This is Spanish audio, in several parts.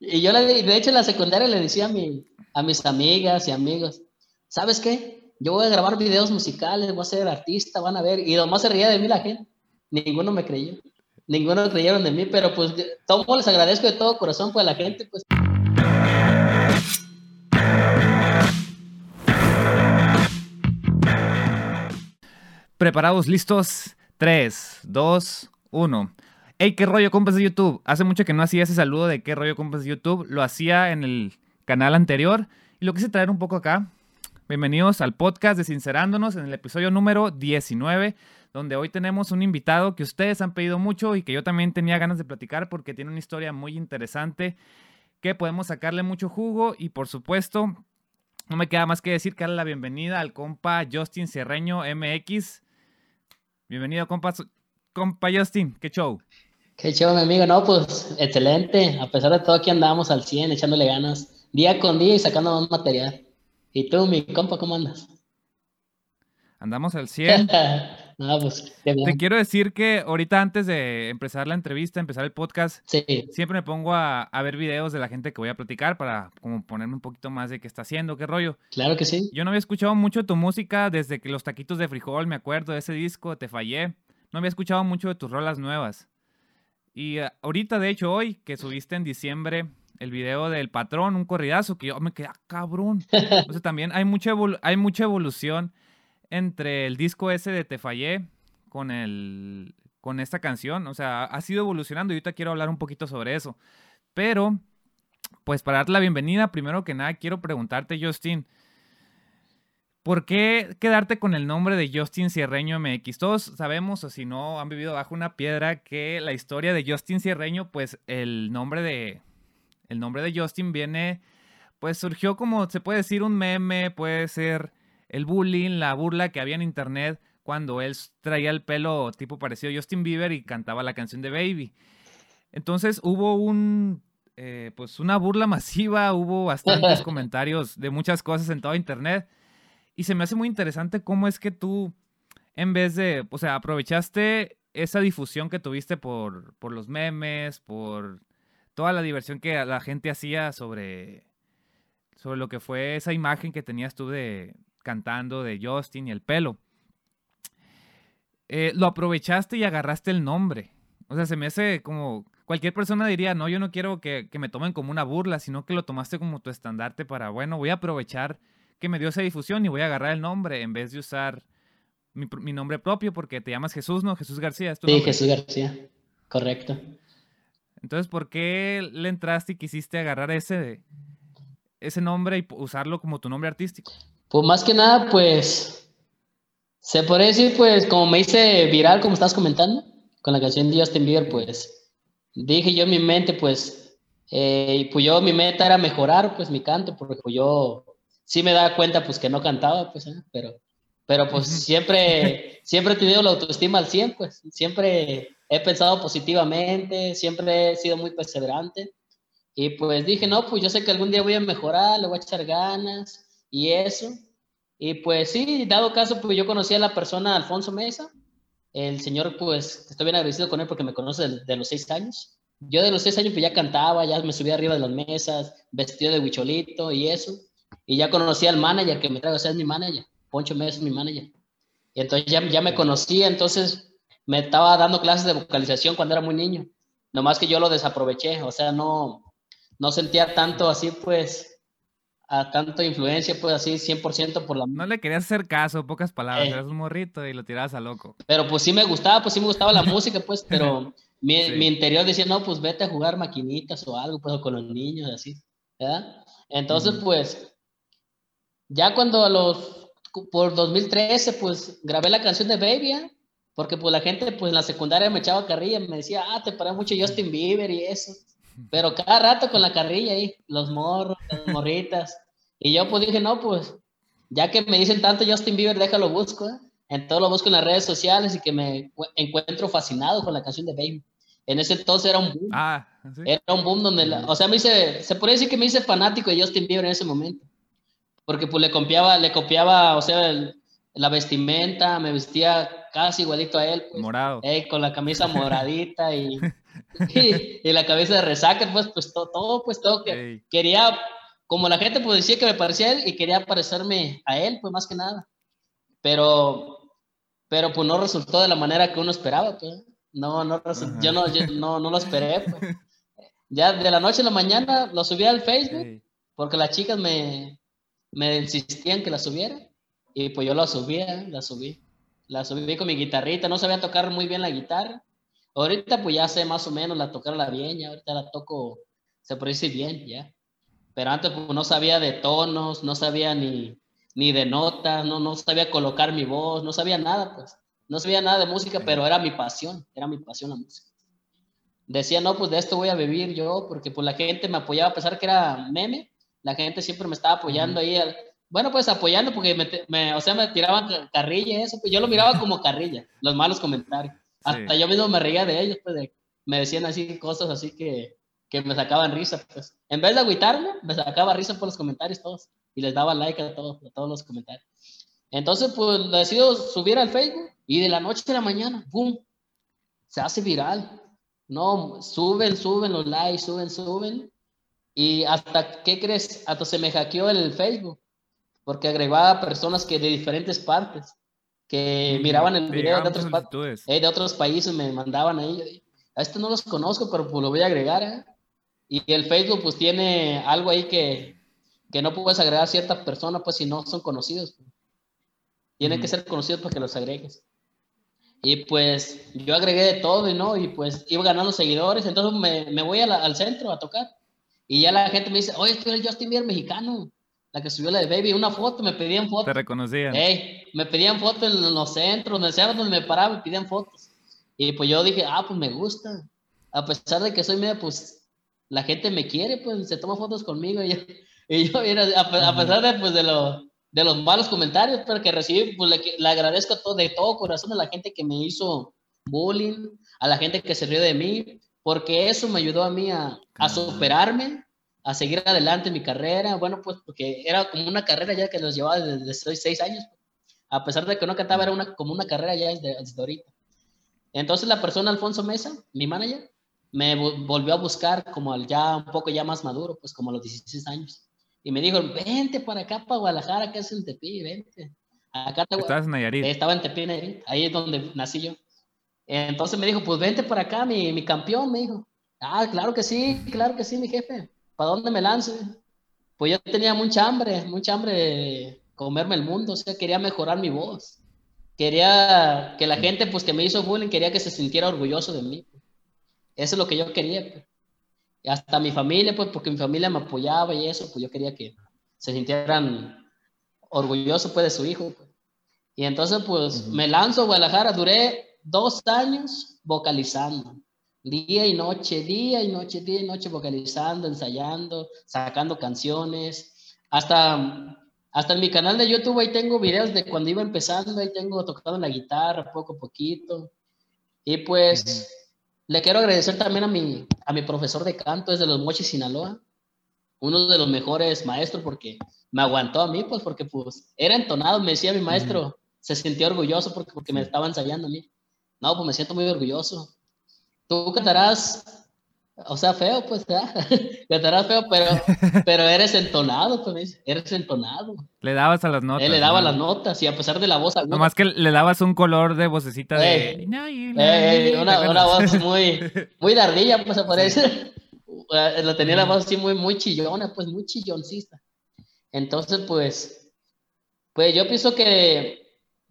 Y yo, le, de hecho, en la secundaria le decía a, mi, a mis amigas y amigos, ¿sabes qué? Yo voy a grabar videos musicales, voy a ser artista, van a ver. Y nomás se reía de mí la gente. Ninguno me creyó. Ninguno creyeron de mí, pero pues todo les agradezco de todo corazón, pues a la gente, pues. Preparados, listos. 3, 2, 1. Hey, qué rollo, compas de YouTube. Hace mucho que no hacía ese saludo de qué rollo, compas de YouTube. Lo hacía en el canal anterior y lo quise traer un poco acá. Bienvenidos al podcast de Sincerándonos en el episodio número 19, donde hoy tenemos un invitado que ustedes han pedido mucho y que yo también tenía ganas de platicar porque tiene una historia muy interesante que podemos sacarle mucho jugo y por supuesto no me queda más que decir que la bienvenida al compa Justin Cerreño MX. Bienvenido, compa, compa Justin, qué show. Qué chido, mi amigo. No, pues excelente. A pesar de todo, aquí andamos al 100, echándole ganas día con día y sacando más material. ¿Y tú, mi compa, cómo andas? Andamos al 100. no, pues, Te quiero decir que ahorita antes de empezar la entrevista, empezar el podcast, siempre me pongo a, a, ver videos de la gente que voy a platicar para como ponerme un poquito más de qué está haciendo, qué rollo. Claro que sí. Yo no había escuchado mucho tu música desde que los taquitos de frijol, me acuerdo de ese disco, Te Fallé. No había escuchado mucho de tus rolas nuevas. Y eh, ahorita, de hecho, hoy que subiste en diciembre el video del patrón, un corridazo, que yo me quedé, ah, cabrón. Entonces también hay mucha, hay mucha evolución entre el disco ese de Te Fallé con, el, con esta canción. O sea, ha sido evolucionando y ahorita quiero hablar un poquito sobre eso. Pero, pues para darte la bienvenida, primero que nada quiero preguntarte, Justin, ¿Por qué quedarte con el nombre de Justin Cierreño MX? Todos sabemos, o si no han vivido bajo una piedra, que la historia de Justin Cierreño, pues el nombre de. El nombre de Justin viene. Pues surgió como se puede decir un meme, puede ser el bullying, la burla que había en internet cuando él traía el pelo tipo parecido a Justin Bieber y cantaba la canción de Baby. Entonces hubo un. Eh, pues una burla masiva, hubo bastantes comentarios de muchas cosas en todo internet. Y se me hace muy interesante cómo es que tú, en vez de, o sea, aprovechaste esa difusión que tuviste por, por los memes, por toda la diversión que la gente hacía sobre, sobre lo que fue esa imagen que tenías tú de cantando de Justin y el pelo. Eh, lo aprovechaste y agarraste el nombre. O sea, se me hace como cualquier persona diría, no, yo no quiero que, que, me tomen como una burla, sino que lo tomaste como tu estandarte para, bueno, voy a aprovechar que me dio esa difusión y voy a agarrar el nombre en vez de usar mi, nombre propio porque te llamas Jesús, ¿no? Jesús García. sí, Jesús García, correcto. Entonces, ¿por qué le entraste y quisiste agarrar ese, ese nombre y usarlo como tu nombre artístico? Pues más que nada, pues, se puede decir, pues, como me hice viral, como estás comentando, con la canción de Justin Bieber, pues, dije yo en mi mente, pues, eh, pues yo, mi meta era mejorar, pues, mi canto, porque pues, yo sí me da cuenta pues que no cantaba, pues, ¿eh? pero, pero pues siempre, siempre he tenido la autoestima al 100, pues, siempre he pensado positivamente, siempre he sido muy perseverante. Y pues dije, no, pues yo sé que algún día voy a mejorar, le voy a echar ganas y eso. Y pues sí, dado caso, pues yo conocí a la persona Alfonso Mesa. El señor, pues, estoy bien agradecido con él porque me conoce de, de los seis años. Yo de los seis años, pues ya cantaba, ya me subía arriba de las mesas, vestido de huicholito y eso. Y ya conocí al manager que me trae, o sea, es mi manager. Poncho Mesa es mi manager. Y entonces ya, ya me conocía, entonces me estaba dando clases de vocalización cuando era muy niño. Nomás que yo lo desaproveché, o sea, no, no sentía tanto así, pues, a tanto influencia, pues así, 100% por la... No le querías hacer caso, pocas palabras, eh. eras un morrito y lo tirabas a loco. Pero pues sí me gustaba, pues sí me gustaba la música, pues, pero mi, mi, interior decía, no, pues vete a jugar maquinitas o algo, pues, con los niños, así, ¿verdad? Entonces, pues, ya cuando a los, por 2013, pues grabé la canción de Baby, ¿eh? porque pues la gente pues en la secundaria me echaba carrilla, me decía, ah, te parece mucho Justin Bieber y eso. Pero cada rato con la carrilla ahí, los morros, las morritas. Y yo pues dije, no, pues ya que me dicen tanto Justin Bieber, déjalo busco. ¿eh? Entonces lo busco en las redes sociales y que me encuentro fascinado con la canción de Baby. En ese entonces era un boom. Ah, Era un boom donde, o sea, me hice, se puede decir que me hice fanático de Justin Bieber en ese momento porque pues le copiaba, le copiaba, o sea, la vestimenta, me vestía casi igualito a él. Pues, Morado. con la camisa moradita y, y, la cabeza de resaca, pues, pues todo, pues todo que quería, como la gente pues decía que me parecía a él y quería parecerme a él, pues más que nada. Pero, pero pues no resultó de la manera que uno esperaba, pues. No, no, yo no, no, no lo esperé, pues. Ya de la noche a la mañana lo subí al Facebook porque las chicas me, me insistían que la subiera y pues yo la subía, la subí. La subí con mi guitarrita, no sabía tocar muy bien la guitarra. Ahorita pues ya sé más o menos la tocarla bien, ya ahorita la toco, se parece bien, ya. Pero antes pues no sabía de tonos, no sabía ni, ni de notas, no, no sabía colocar mi voz, no sabía nada, pues. No sabía nada de música, pero era mi pasión, era mi pasión la música decía, no, pues de esto voy a vivir yo, porque pues la gente me apoyaba a pesar que era meme, la gente siempre me estaba apoyando ahí, bueno, pues apoyando porque me, o sea, me tiraban carrilla eso, pues yo lo miraba como carrilla, los malos comentarios. Hasta yo mismo me reía de ellos, pues me decían así cosas así que, que me sacaban risa, pues. En vez de agüitarme, me sacaba risa por los comentarios todos y les daba like a todos, a todos los comentarios. Entonces, pues decido subir al Facebook y de la noche a la mañana, ¡boom! Se hace viral. No, suben, suben los likes, suben, suben. Y hasta, ¿qué crees? Hasta se me hackeó el Facebook, porque agregaba personas que de diferentes partes, que miraban el video de otros, eh, de otros países, me mandaban ahí. A esto no los conozco, pero pues lo voy a agregar. ¿eh? Y el Facebook pues tiene algo ahí que, que no puedes agregar a ciertas personas, pues si no son conocidos. Tienen que ser conocidos para que los agregues. Y pues yo agregué de todo y no, y pues iba ganando seguidores, entonces me, me voy al centro a tocar. Y ya la gente me dice, oye, tú eres Justin Bieber mexicano, la que subió la de Baby, una foto, me pedían fotos. Te reconocían. me pedían fotos en los centros, donde sea donde me paraba, me pedían fotos. Y pues yo dije, ah, pues me gusta. A pesar de que soy medio, pues la gente me quiere, pues se toma fotos conmigo. Y yo, y yo a, pesar de, pues, de lo de los malos comentarios, pero que recibí, pues le, agradezco todo, de todo corazón a la gente que me hizo bullying, a la gente que se rió de mí, porque eso me ayudó a mí a, a superarme, a seguir adelante en mi carrera. Bueno, pues porque era como una carrera ya que los llevaba desde, seis años. A pesar de que no cantaba, era una, como una carrera ya desde, desde ahorita. Entonces la persona Alfonso Mesa, mi manager, me volvió a buscar como ya un poco ya más maduro, pues como a los 16 años. Y me dijo, vente para acá, para Guadalajara, que es en Tepi, vente. Acá te... Estabas en Nayarit. Estaba en Tepi, Nayarit, ahí es donde nací yo. Entonces me dijo, pues vente para acá, mi, mi campeón, me dijo. Ah, claro que sí, claro que sí, mi jefe. ¿Para dónde me lanzo? Pues yo tenía mucha hambre, mucha hambre de comerme el mundo, o sea, quería mejorar mi voz. Quería que la gente, pues que me hizo bullying, quería que se sintiera orgulloso de mí. Eso es lo que yo quería. Pues hasta mi familia, pues porque mi familia me apoyaba y eso, pues yo quería que se sintieran orgullosos pues de su hijo. Pues. Y entonces pues me lanzo a Guadalajara, duré dos años vocalizando, día y noche, día y noche, día y noche vocalizando, ensayando, sacando canciones, hasta, hasta en mi canal de YouTube ahí tengo videos de cuando iba empezando, ahí tengo tocando la guitarra poco a poquito. Y pues... Le quiero agradecer también a mi, a mi profesor de canto desde Los Mochis, Sinaloa, uno de los mejores maestros porque me aguantó a mí, pues porque pues era entonado, me decía mi maestro, se sentía orgulloso porque, porque me estaba ensayando a mí. No, pues me siento muy orgulloso. Tú cantarás o sea, feo, pues, cantarás feo, pero, pero eres entonado, pues, eres entonado. Le dabas a las notas. Él le daba las notas, y a pesar de la voz aguda. Nomás que le dabas un color de vocecita de... una, una, voz muy, muy dardilla, pues, aparece. Eh, lo tenía la voz así muy, muy chillona, pues, muy chilloncista. Entonces, pues, pues yo pienso que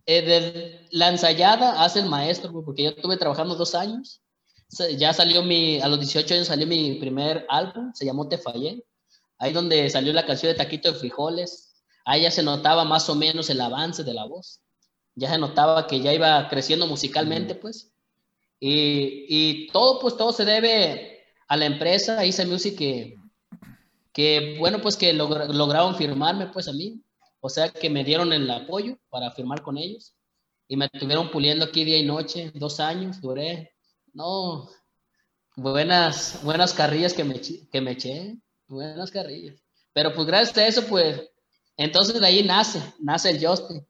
eh, la ensayada hace el maestro, porque yo estuve trabajando dos años. Ya salió mi, a los 18 años salió mi primer álbum, se llamó Te Fallé, ahí donde salió la canción de Taquito de Frijoles, ahí ya se notaba más o menos el avance de la voz, ya se notaba que ya iba creciendo musicalmente, pues, y, y todo, pues todo se debe a la empresa Isa Music que, que bueno, pues que lograron firmarme, pues a mí, o sea que me dieron el apoyo para firmar con ellos, y me estuvieron puliendo aquí día y noche, dos años, duré no, buenas, buenas carrillas que me, que me eché, buenas carrillas. Pero pues gracias a eso, pues, entonces de ahí nace, nace el Justin.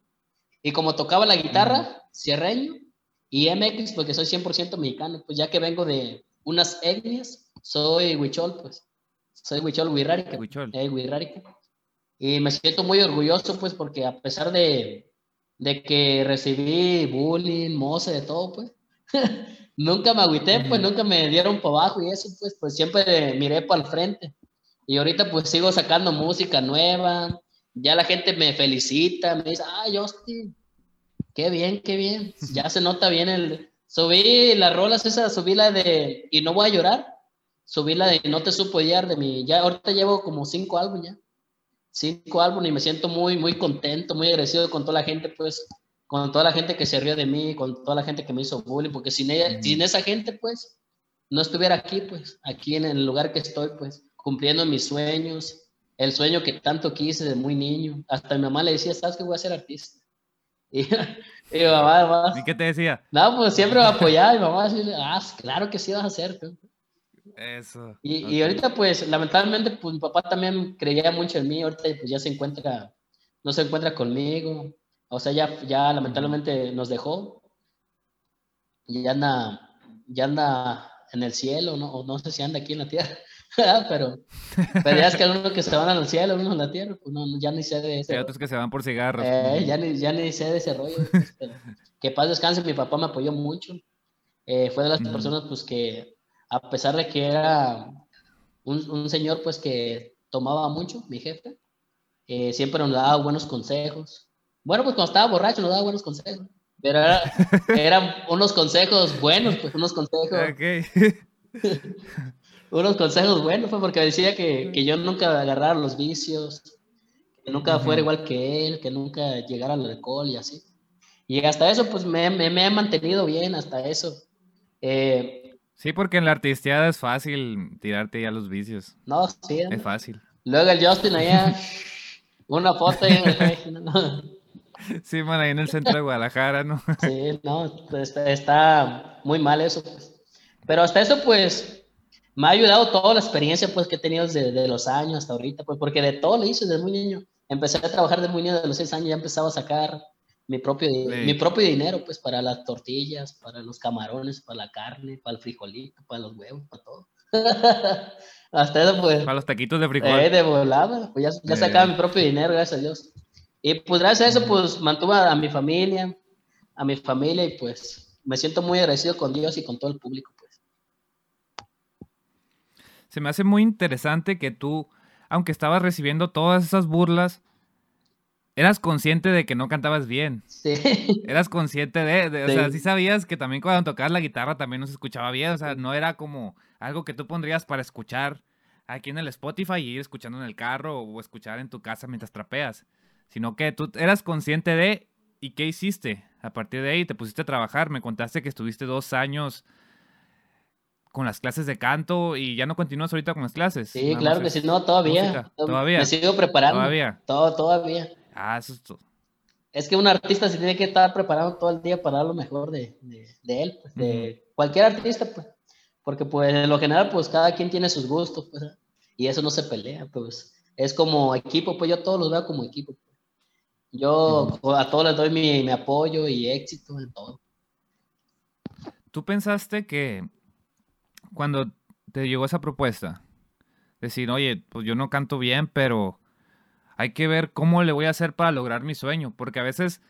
Y como tocaba la guitarra, cierreño, y MX, porque soy 100% mexicano, pues ya que vengo de unas etnias, soy huichol, pues. Soy huichol huirrárica. Huichol. Eh, huirrárica. Y me siento muy orgulloso, pues, porque a pesar de, de que recibí bullying, moce, de todo, pues, nunca me agüité, pues, nunca me dieron para abajo y eso, pues, pues siempre miré para el frente. Y ahorita, pues, sigo sacando música nueva, ya la gente me felicita, me dice, ah, Justin, qué bien, qué bien, ya se nota bien el... Subí las rolas esas, subí la de Y no voy a llorar, subí la de No te supo hallar de mi, ya ahorita llevo como cinco álbumes ya, cinco álbumes y me siento muy, muy contento, muy agradecido con toda la gente, pues, con toda la gente que se rió de mí, con toda la gente que me hizo bullying, porque sin, ella, sin esa gente, pues, no estuviera aquí, pues, aquí en el lugar que estoy, pues, cumpliendo mis sueños, el sueño que tanto quise de muy niño. Hasta mi mamá le decía, ¿sabes que voy a ser artista? Y, mi mamá, ¿Y qué te decía? No, pues siempre me apoyaba y mi mamá decía, ah, claro que sí vas a hacer. Eso. Y, y, ahorita, pues, lamentablemente, pues mi papá también creía mucho en mí, ahorita pues ya se encuentra, no se encuentra conmigo, o sea, ya, ya lamentablemente nos dejó, y ya anda, ya anda en el cielo, ¿no? O no sé si anda aquí en la tierra. pero, pero ya es que uno que se van al cielo, uno a la tierra, pues no, ya ni sé de eso. Hay otros que se van por cigarros. Eh, ya, ni, ya ni sé de ese rollo. Pues, que paz descanse, mi papá me apoyó mucho. Eh, fue de las personas, pues, que a pesar de que era un, un señor, pues, que tomaba mucho, mi jefe, eh, siempre nos daba buenos consejos. Bueno, pues cuando estaba borracho nos daba buenos consejos. Pero era, eran unos consejos buenos, pues unos consejos. Okay. unos consejos buenos, fue porque decía que, que, yo nunca agarrara los vicios, que nunca fuera igual que él, que nunca llegara al alcohol y así. Y hasta eso, pues me, me, me he mantenido bien, hasta eso. Eh, sí, porque en la artisteada es fácil tirarte ya los vicios. No, sí. Es fácil. Luego el Justin allá, una foto ahí en el... Sí, man, ahí en el centro de Guadalajara, ¿no? Sí, no, pues, está muy mal eso. Pues. Pero hasta eso, pues, me ha ayudado toda la experiencia pues, que he tenido desde, los años hasta ahorita, pues, porque de todo lo hice desde muy niño. Empecé a trabajar desde muy niño, de los seis años ya empezaba a sacar mi propio, mi propio dinero, pues, para las tortillas, para los camarones, para la carne, para el frijolito, para los huevos, para todo. hasta eso, pues. Para los taquitos de frijol. Eh, de volada, pues ya, ya sacaba mi propio dinero, gracias a Dios. Y pues gracias a eso, pues mantuve a mi familia, a mi familia y pues me siento muy agradecido con Dios y con todo el público se me hace muy interesante que tú, aunque estabas recibiendo todas esas burlas, eras consciente de que no cantabas bien. Sí. Eras consciente de, o sea, sí sabías que también cuando tocabas la guitarra también no se escuchaba bien, o sea, no era como algo que tú pondrías para escuchar aquí en el Spotify y ir escuchando en el carro o escuchar en tu casa mientras trapeas, sino que tú eras consciente de y qué hiciste. A partir de ahí te pusiste a trabajar, me contaste que estuviste dos años con las clases de canto y ya no continúas ahorita con las clases. Sí, claro que sí, no, todavía. Todavía. Me sigo preparando. Todavía. Todo, todavía. Ah, eso es todo. Es que un artista se tiene que estar preparando todo el día para dar lo mejor de, de, él, pues, de cualquier artista, pues. Porque, pues, en lo general, pues, cada quien tiene sus gustos, pues, y eso no se pelea, pues. Es como equipo, pues, yo todos los veo como equipo. Pues. Yo a todos les doy mi, mi apoyo y éxito en todo. ¿Tú pensaste que cuando te llegó esa propuesta? Decir, oye, pues yo no canto bien, pero hay que ver cómo le voy a hacer para lograr mi sueño, porque a veces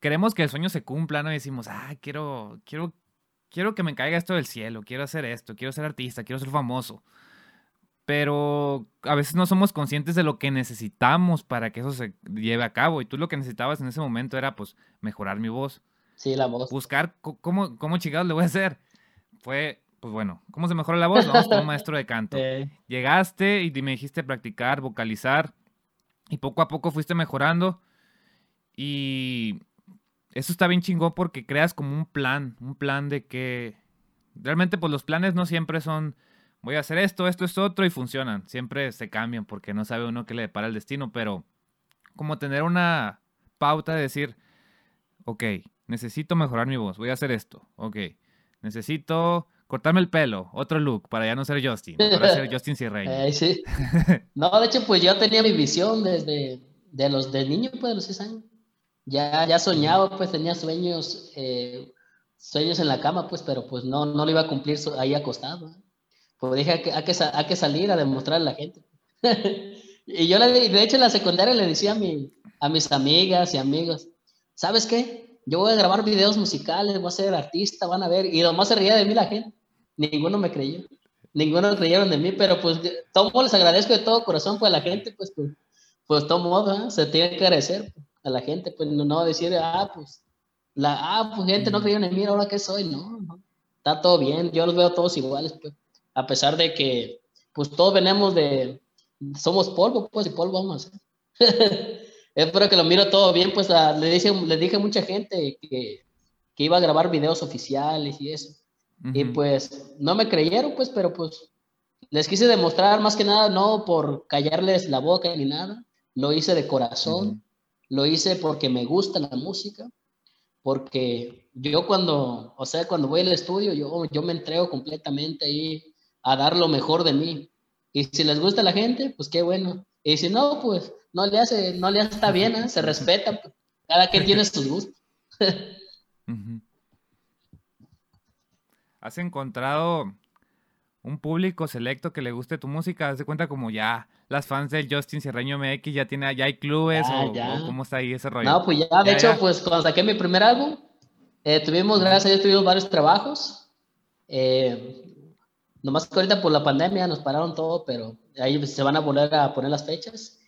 queremos que el sueño se cumpla, ¿no? Y decimos, ah, quiero, quiero, quiero que me caiga esto del cielo, quiero hacer esto, quiero ser artista, quiero ser famoso. Pero a veces no somos conscientes de lo que necesitamos para que eso se lleve a cabo. Y tú lo que necesitabas en ese momento era, pues, mejorar mi voz. Sí, la voz. Buscar cómo, cómo chingados le voy a hacer. Fue pues bueno, ¿cómo se mejora la voz? Vamos con un maestro de canto. Llegaste y me dijiste practicar, vocalizar, y poco a poco fuiste mejorando. Y eso está bien chingón porque creas como un plan, un plan de que realmente pues los planes no siempre son voy a hacer esto, esto es otro y funcionan. Siempre se cambian porque no sabe uno qué le depara el destino, pero como tener una pauta de decir, ok, necesito mejorar mi voz, voy a hacer esto, ok, necesito cortarme el pelo, otro look, para ya no ser Justin, para ser Justin Sierra. Eh, sí. No, de hecho, pues yo tenía mi visión desde de los de niño, pues de los seis años. Ya, ya soñaba, pues tenía sueños, eh, sueños en la cama, pues, pero pues no, no lo iba a cumplir ahí acostado. pues dije, hay que, hay que, hay que salir a demostrar a la gente. y yo, le, de hecho, en la secundaria le decía a, mi, a mis amigas y amigos, ¿sabes qué? Yo voy a grabar videos musicales, voy a ser artista, van a ver. Y nomás se reía de mí la gente. Ninguno me creyó. Ninguno creyeron de mí, pero pues todo les agradezco de todo corazón, pues a la gente, pues, pues, pues todo modo, se tiene que agradecer a la gente, pues no, decir, ah, pues, la, ah, pues gente no creyeron en mí, ahora que soy, no, no, está todo bien, yo los veo todos iguales, pues, a pesar de que, pues todos venimos de, somos polvo, pues, y polvo vamos a hacer. Espero que lo miro todo bien, pues le, dije, le dije a mucha gente que, que iba a grabar videos oficiales y eso. Y pues no me creyeron, pues, pero pues les quise demostrar más que nada, no por callarles la boca ni nada, lo hice de corazón, lo hice porque me gusta la música, porque yo cuando, o sea, cuando voy al estudio, yo, yo me entrego completamente ahí a dar lo mejor de mí. Y si les gusta a la gente, pues qué bueno. Y si no, pues no le hace, no le hace, está bien, ¿eh? se respeta. Pues. Cada quien tiene sus gustos. ¿Has encontrado un público selecto que le guste tu música? ¿Haz de cuenta como ya las fans del Justin Cierreño MX ya tiene, ya hay clubes o, cómo está ahí ese rollo? No, pues ya, de hecho, pues cuando saqué mi primer álbum, eh, tuvimos, gracias a Dios, tuvimos varios trabajos. Eh, nomás que ahorita por la pandemia nos pararon todo, pero ahí se van a volver a poner las fechas.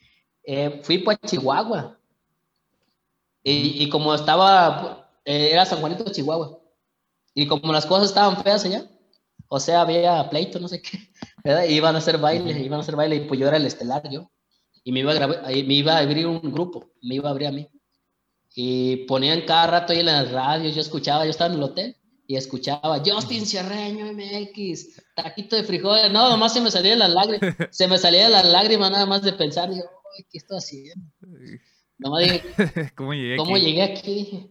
Eh, fui para Chihuahua. Y, como estaba, eh, era San Juanito, Chihuahua. Y como las cosas estaban feas allá, o sea, había pleito, no sé qué, ¿verdad? Iban a hacer baile, iban a hacer baile, y pues yo era el estelar, yo. Y me iba a, grabar, me iba a abrir un grupo, me iba a abrir a mí. Y ponían cada rato ahí en las radios, yo escuchaba, yo estaba en el hotel, y escuchaba Justin Cierreño MX, taquito de frijoles, no, nomás se me salían las lágrimas, se me salían las lágrimas nada más de pensar, yo, ¿qué estoy haciendo? Nomás dije, ¿cómo llegué ¿cómo aquí? Llegué aquí?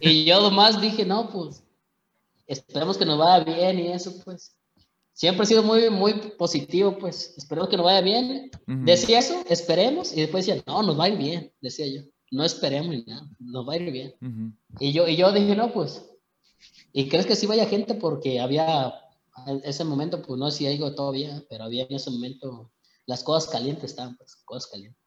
Y yo nomás dije, no, pues, esperemos que nos vaya bien y eso, pues. Siempre he sido muy, muy positivo, pues, esperemos que nos vaya bien. Decía eso, esperemos, y después decía, no, nos va a ir bien, decía yo. No esperemos ni nada, nos va a ir bien. y, yo, y yo dije, no, pues, ¿Y crees que sí vaya gente? Porque había, en ese momento, pues no sé si algo todavía, pero había en ese momento, las cosas calientes estaban, pues, cosas calientes.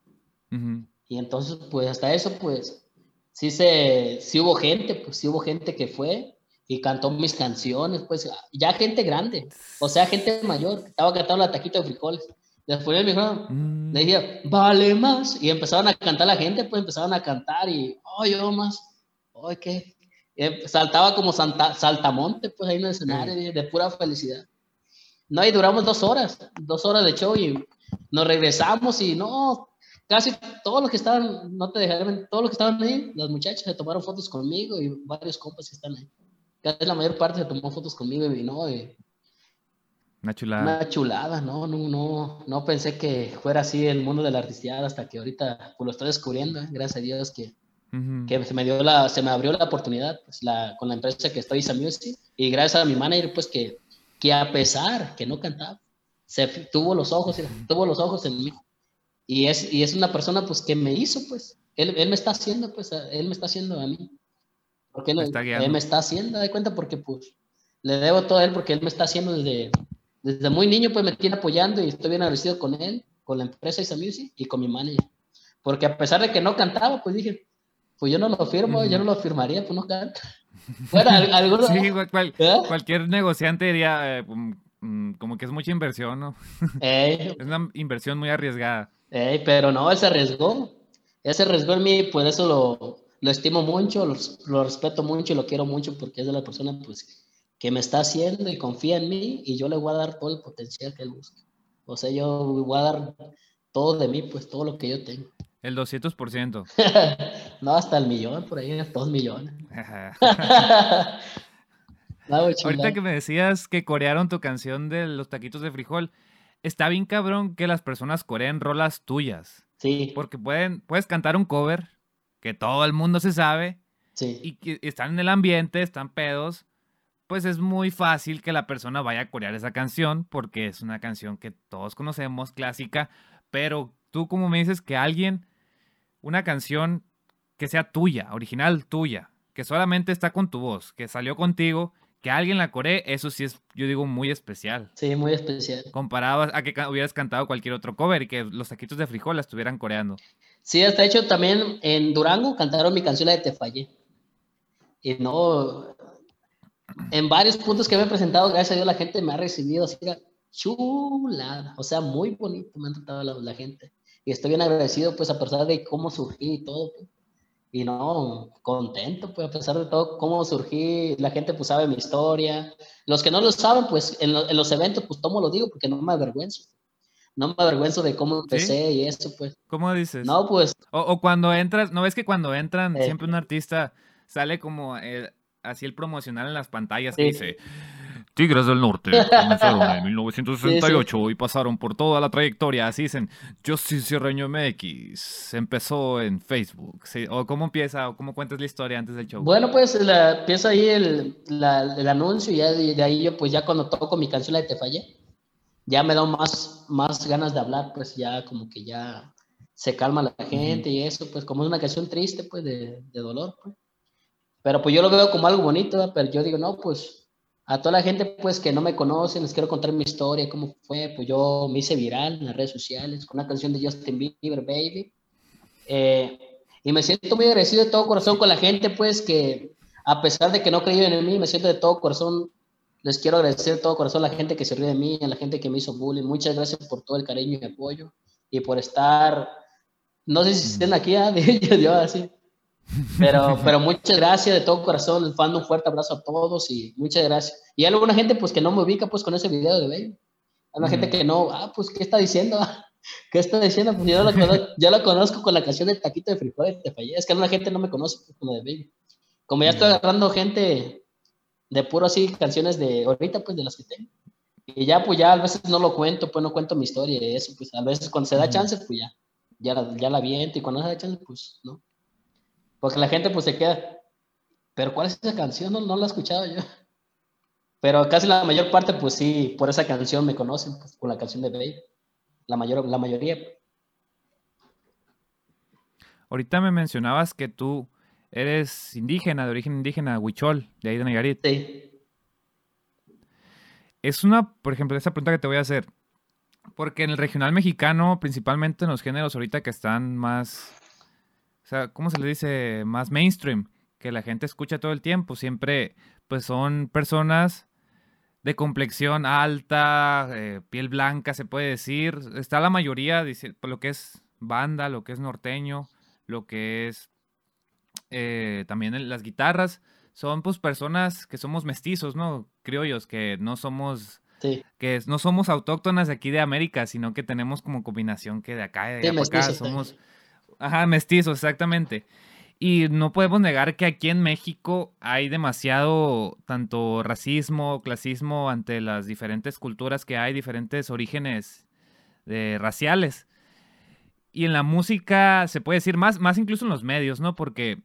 Y entonces, pues hasta eso, pues, sí se, sí hubo gente, pues sí hubo gente que fue y cantó mis canciones, pues, ya gente grande, o sea, gente mayor, estaba cantando la taquita de frijoles. Después me dijeron, mm. le dije, vale más, y empezaron a cantar la gente, pues empezaron a cantar y, oh, yo más, oh, qué, eh, saltaba como saltamonte, pues ahí en el escenario, de, pura felicidad. No, y duramos dos horas, dos horas de show y nos regresamos y no, casi todos los que estaban, no te dejaré, todos los que estaban ahí, las muchachas se tomaron fotos conmigo y varios compas que están ahí. Casi la mayor parte se tomó fotos conmigo y no, una chulada. Una chulada, no, no, no, no pensé que fuera así el mundo de la artisteada hasta que ahorita pues, lo estoy descubriendo, ¿eh? gracias a Dios que que se me dio la, se me abrió la oportunidad pues, la, con la empresa que estoy, Isa Music, y gracias a mi manager, pues que, que a pesar que no cantaba, se tuvo los ojos, tuvo los ojos en mí. Y es, y es una persona pues que me hizo, pues, él, él me está haciendo, pues, él me está haciendo a mí. Porque él, él me está haciendo, de cuenta, porque pues le debo todo a él, porque él me está haciendo desde, desde muy niño, pues me tiene apoyando y estoy bien agradecido con él, con la empresa Isa Music y con mi manager. Porque a pesar de que no cantaba, pues dije, pues yo no lo firmo, yo no lo firmaría, pues no canta. alguno. Sí, ¿Eh? cualquier negociante diría, eh, mm, mm, como que es mucha inversión, ¿no? es una inversión muy arriesgada. pero no, él se arriesgó. Él se arriesgó en mí, pues eso lo, lo estimo mucho, lo, respeto mucho y lo quiero mucho porque es de la persona pues, que me está haciendo y confía en mí y yo le voy a dar todo el potencial que él busca. O sea, yo voy a dar todo de mí, pues todo lo que yo tengo. El 200%. no, hasta el millón, por ahí, dos millones. Ahorita que me decías que corearon tu canción de los taquitos de frijol, está bien cabrón que las personas coreen rolas tuyas. Sí. Porque pueden, puedes cantar un cover que todo el mundo se sabe. Sí. Y que están en el ambiente, están pedos. Pues es muy fácil que la persona vaya a corear esa canción porque es una canción que todos conocemos, clásica. Pero tú, como me dices que alguien una canción que sea tuya, original tuya, que solamente está con tu voz, que salió contigo, que alguien la coree, eso sí es, yo digo, muy especial. Sí, muy especial. Comparado a que hubieras cantado cualquier otro cover y que los taquitos de frijol la estuvieran coreando. Sí, hasta hecho también en Durango cantaron mi canción la de Te Fallé. Y no, en varios puntos que me he presentado, gracias a Dios la gente me ha recibido así, chulada, o sea, muy bonito me han tratado la, gente. Y estoy bien agradecido, pues, a pesar de cómo surgí y todo. Pues. Y no, contento, pues a pesar de todo, cómo surgí, la gente pues sabe mi historia. Los que no lo saben, pues en, los eventos, pues tomo lo digo porque no me avergüenzo. No me avergüenzo de cómo empecé y eso, pues. ¿Cómo dices? No, pues. O, cuando entras, ¿no ves que cuando entran, siempre un artista sale como eh, así el promocional en las pantallas que dice Tigres del Norte comenzaron en 1968 y pasaron por toda la trayectoria. Así dicen, Justice Reño MX empezó en Facebook. ¿O cómo empieza o cómo cuentas la historia antes del show? Bueno, pues la, empieza ahí el, el, anuncio y ya de, ahí yo, pues ya cuando toco mi canción la de Te Fallé, ya me da más, más ganas de hablar, pues ya como que ya se calma la gente y eso, pues como es una canción triste, pues de, de dolor, pues. Pero pues yo lo veo como algo bonito, pero yo digo, no, pues a toda la gente pues que no me conoce, les quiero contar mi historia, cómo fue, pues yo me hice viral en las redes sociales con una canción de Justin Bieber, Baby. Eh, y me siento muy agradecido de todo corazón con la gente pues que a pesar de que no creían en mí, me siento de todo corazón, les quiero agradecer de todo corazón a la gente que se ríe de mí, a la gente que me hizo bullying. Muchas gracias por todo el cariño y apoyo y por estar, no sé si estén aquí, ¿ah? yo así pero, pero muchas gracias de todo corazón, les mando un fuerte abrazo a todos y muchas gracias. Y hay alguna gente pues que no me ubica pues con ese video de Baby. Hay una gente que no, ah, pues, ¿qué está diciendo? ¿Qué está diciendo? Pues yo la, conozco, yo la conozco con la canción del taquito de frijoles, te fallé. Es que alguna gente no me conoce pues, como de Baby. Como ya estoy agarrando gente de puro así, canciones de ahorita, pues de las que tengo. Y ya, pues ya a veces no lo cuento, pues no cuento mi historia y eso, pues a veces cuando se da chance, pues ya, ya la, ya la viento y cuando no se da chance, pues no. Porque la gente pues se queda, pero ¿cuál es esa canción? No, no la he escuchado yo. Pero casi la mayor parte pues sí, por esa canción me conocen, pues, con la canción de Babe. La, mayor, la mayoría. Ahorita me mencionabas que tú eres indígena, de origen indígena, huichol, de ahí de Nayarit. Sí. Es una, por ejemplo, esa pregunta que te voy a hacer. Porque en el regional mexicano, principalmente en los géneros ahorita que están más o sea, ¿cómo se le dice? Más mainstream, que la gente escucha todo el tiempo. Siempre, pues son personas de complexión alta, eh, piel blanca, se puede decir. Está la mayoría, dice, lo que es banda, lo que es norteño, lo que es eh, también las guitarras. Son pues personas que somos mestizos, ¿no? Criollos, que no somos... Que no somos autóctonas de aquí de América, sino que tenemos como combinación que de acá, de acá, somos... Ajá, mestizos, exactamente. Y no podemos negar que aquí en México hay demasiado tanto racismo, clasismo ante las diferentes culturas que hay, diferentes orígenes de, raciales. Y en la música se puede decir más, más incluso en los medios, ¿no? Porque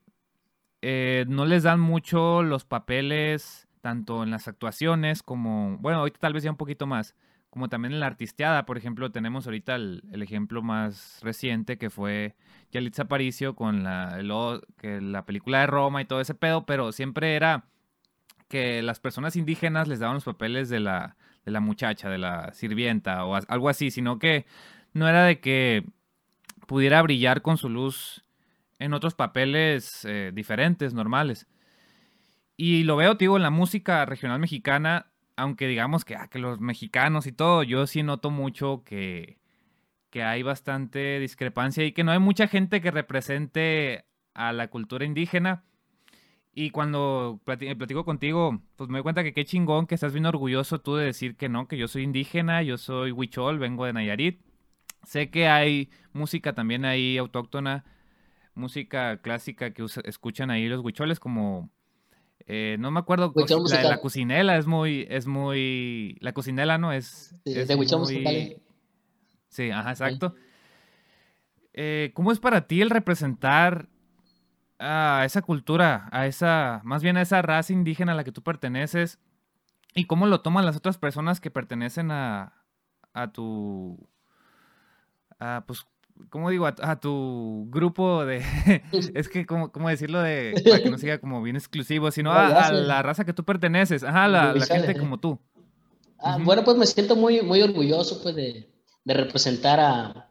eh, no les dan mucho los papeles, tanto en las actuaciones como, bueno, ahorita tal vez ya un poquito más, como también en la artisteada. Por ejemplo, tenemos ahorita el, ejemplo más reciente que fue Yalitza Aparicio con la, la película de Roma y todo ese pedo, pero siempre era que las personas indígenas les daban los papeles de la, de la muchacha, de la sirvienta o algo así, sino que no era de que pudiera brillar con su luz en otros papeles eh, diferentes, normales. Y lo veo, digo, en la música regional mexicana aunque digamos que, ah, que los mexicanos y todo, yo sí noto mucho que, que hay bastante discrepancia y que no hay mucha gente que represente a la cultura indígena. Y cuando platico contigo, pues me doy cuenta que qué chingón que estás bien orgulloso tú de decir que no, que yo soy indígena, yo soy huichol, vengo de Nayarit. Sé que hay música también ahí autóctona, música clásica que escuchan ahí los huicholes como eh, no me acuerdo. La, la, cocinela es muy, es muy. La cocinela, ¿no? Es. es de muy... Sí, ajá, exacto. Eh, ¿Cómo es para ti el representar a esa cultura, a esa, más bien a esa raza indígena a la que tú perteneces? ¿Y cómo lo toman las otras personas que pertenecen a, a tu, a, pues, ¿cómo digo? A, tu grupo de, es que, ¿cómo, ¿cómo, decirlo de, para que no sea como bien exclusivo, sino a, la raza que tú perteneces, ajá, la, la gente como tú. Ah, bueno, pues me siento muy, muy orgulloso, pues, de, de representar a,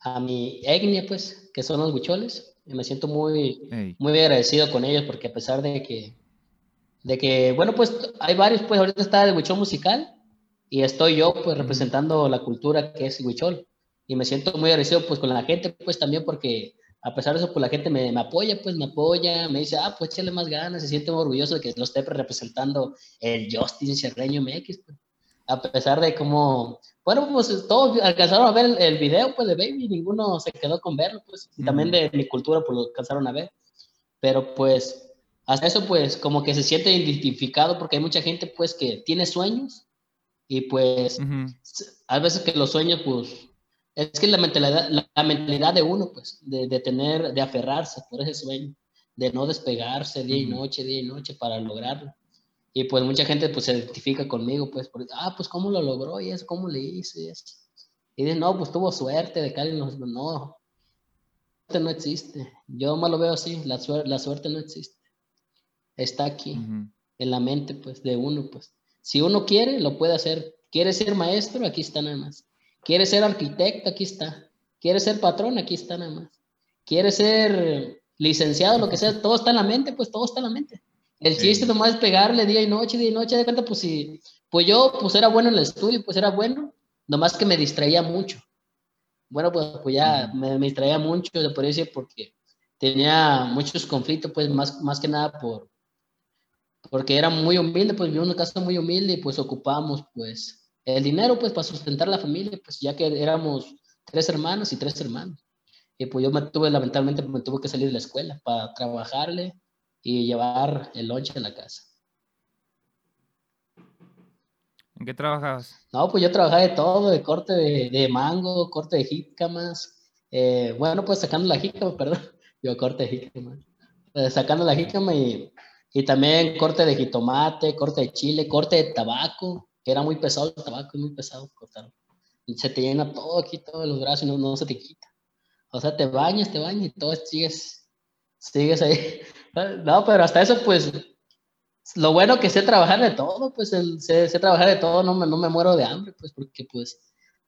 a, mi etnia, pues, que son los huicholes. Y me siento muy, muy agradecido con ellos, porque a pesar de que, de que, bueno, pues, hay varios, pues, ahorita está el huichol musical, y estoy yo, pues, representando la cultura que es el huichol y me siento muy agradecido pues con la gente, pues también porque a pesar de eso, pues la gente me, me, apoya, pues me apoya, me dice, ah, pues échale más ganas, se siente muy orgulloso de que lo esté representando el Justin Cerreño MX, pues. a pesar de cómo, bueno, pues todos alcanzaron a ver el, video, pues de Baby, ninguno se quedó con verlo, pues, y también de mi cultura, pues lo alcanzaron a ver, pero pues hasta eso, pues como que se siente identificado porque hay mucha gente, pues, que tiene sueños y pues a veces que los sueños, pues es que la mentalidad, la, mentalidad de uno, pues, de, de, tener, de aferrarse por ese sueño, de no despegarse día y noche, día y noche para lograrlo. Y pues mucha gente pues se identifica conmigo, pues, porque, ah, pues cómo lo logró y eso, cómo le hice eso. Y dice, no, pues tuvo suerte de Cali, no, no, suerte no existe. Yo más lo veo así, la, suerte, la suerte no existe. Está aquí, en la mente, pues, de uno, pues. Si uno quiere, lo puede hacer. Quiere ser maestro, aquí está nada más. ¿Quieres ser arquitecto? Aquí está. ¿Quieres ser patrón? Aquí está nada más. ¿Quieres ser licenciado? Lo que sea, todo está en la mente, pues todo está en la mente. El chiste nomás es pegarle día y noche, día y noche, de cuenta, pues si, pues yo, pues era bueno en el estudio, pues era bueno, nomás que me distraía mucho. Bueno, pues, pues ya me, distraía mucho, se podría decir, porque tenía muchos conflictos, pues más, más que nada por, porque era muy humilde, pues en una casa muy humilde y pues ocupamos, pues, el dinero pues para sustentar la familia, pues ya que éramos tres hermanos y tres hermanos. Y pues yo me tuve, lamentablemente, me tuve que salir de la escuela para trabajarle y llevar el lonche a la casa. ¿En qué trabajabas? No, pues yo trabajaba de todo, de corte de, mango, corte de jícamas, eh, bueno, pues sacando la jícama, perdón, yo corte de jícama, eh, sacando la jícama y, y también corte de jitomate, corte de chile, corte de tabaco, era muy pesado el tabaco, es muy pesado cortarlo. Y se te llena todo aquí, todos los brazos y no, no se te quita. O sea, te bañas, te bañas y todo sigues, sigues ahí. No, pero hasta eso, pues, lo bueno que sé trabajar de todo, pues, el, sé, sé, trabajar de todo, no me, no me muero de hambre, pues, porque, pues,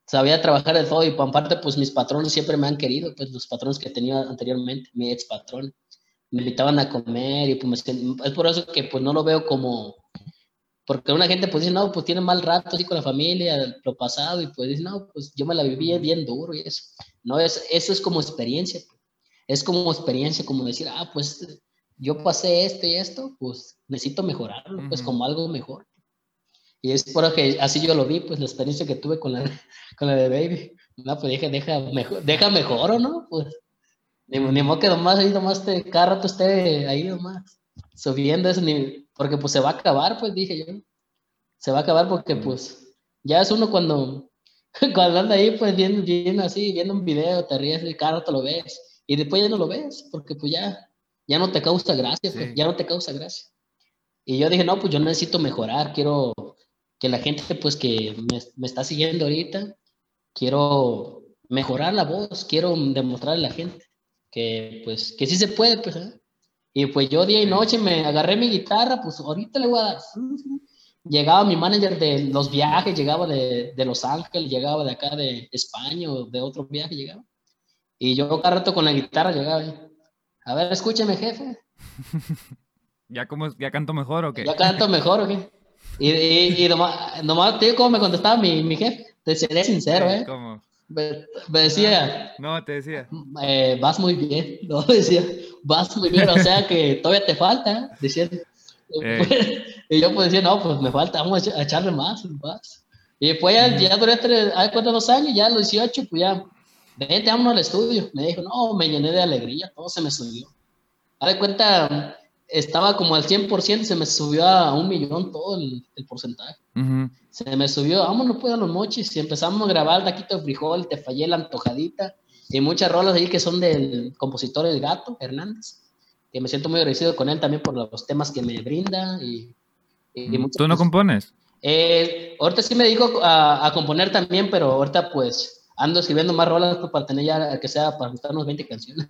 sabía trabajar de todo y por parte, pues, mis patrones siempre me han querido, pues, los patrones que tenía anteriormente, mi ex patrón, me invitaban a comer y, pues, es por eso que, pues, no lo veo como porque una gente pues dice, no, pues tiene mal rato así con la familia, lo pasado, y pues dice, no, pues yo me la viví bien duro y eso. No, es, eso es como experiencia. Es como experiencia, como decir, ah, pues yo pasé esto y esto, pues necesito mejorarlo, pues como algo mejor. Y es por eso que así yo lo vi, pues la experiencia que tuve con la, con la de Baby. No, pues dije, deja mejor, deja mejor o no, pues ni, ni modo que nomás ahí nomás te, cada rato esté ahí nomás subiendo ese nivel porque pues se va a acabar, pues dije yo. Se va a acabar porque pues ya es uno cuando, cuando anda ahí pues viendo, viendo así, viendo un video, te ríes y cada rato lo ves. Y después ya no lo ves porque pues ya, ya no te causa gracia, pues, ya no te causa gracia. Y yo dije, no, pues yo necesito mejorar, quiero que la gente pues que me, me está siguiendo ahorita, quiero mejorar la voz, quiero demostrarle a la gente que pues que sí se puede, pues. ¿eh? Y pues yo día y noche me agarré mi guitarra, pues ahorita le voy a dar. Llegaba mi manager de los viajes, llegaba de, de Los Ángeles, llegaba de acá de España o de otro viaje, llegaba. Y yo cada rato con la guitarra llegaba. A ver, escúcheme, jefe. ¿Ya, como, ¿Ya canto mejor o qué? Ya canto mejor o qué. Y, y, y nomás, nomás, te digo cómo me contestaba mi, mi jefe. Te seré sincero, ¿eh? ¿Cómo? Me, decía. No, te decía. Eh, vas muy bien. No, decía, vas muy bien. O sea que todavía te falta. Decía. Eh. y yo pues decía, no, pues me falta, vamos a echarle más. más. Y después ya, ya duré tres, cuántos dos años, ya a los 18, pues ya, vete, vámonos al estudio. Me dijo, no, me llené de alegría, todo se me subió. A de cuenta, estaba como al 100%, se me subió a un millón todo el, el porcentaje. Se me subió, vámonos pues a los mochis y empezamos a grabar taquito de frijol, te fallé la antojadita y muchas rolas ahí que son del compositor El Gato Hernández, que me siento muy agradecido con él también por los temas que me brinda. Y, ¿Tú no compones? Eh, ahorita sí me dedico a, a, componer también, pero ahorita pues ando escribiendo más rolas pues, para tener ya, que sea, para unos 20 canciones.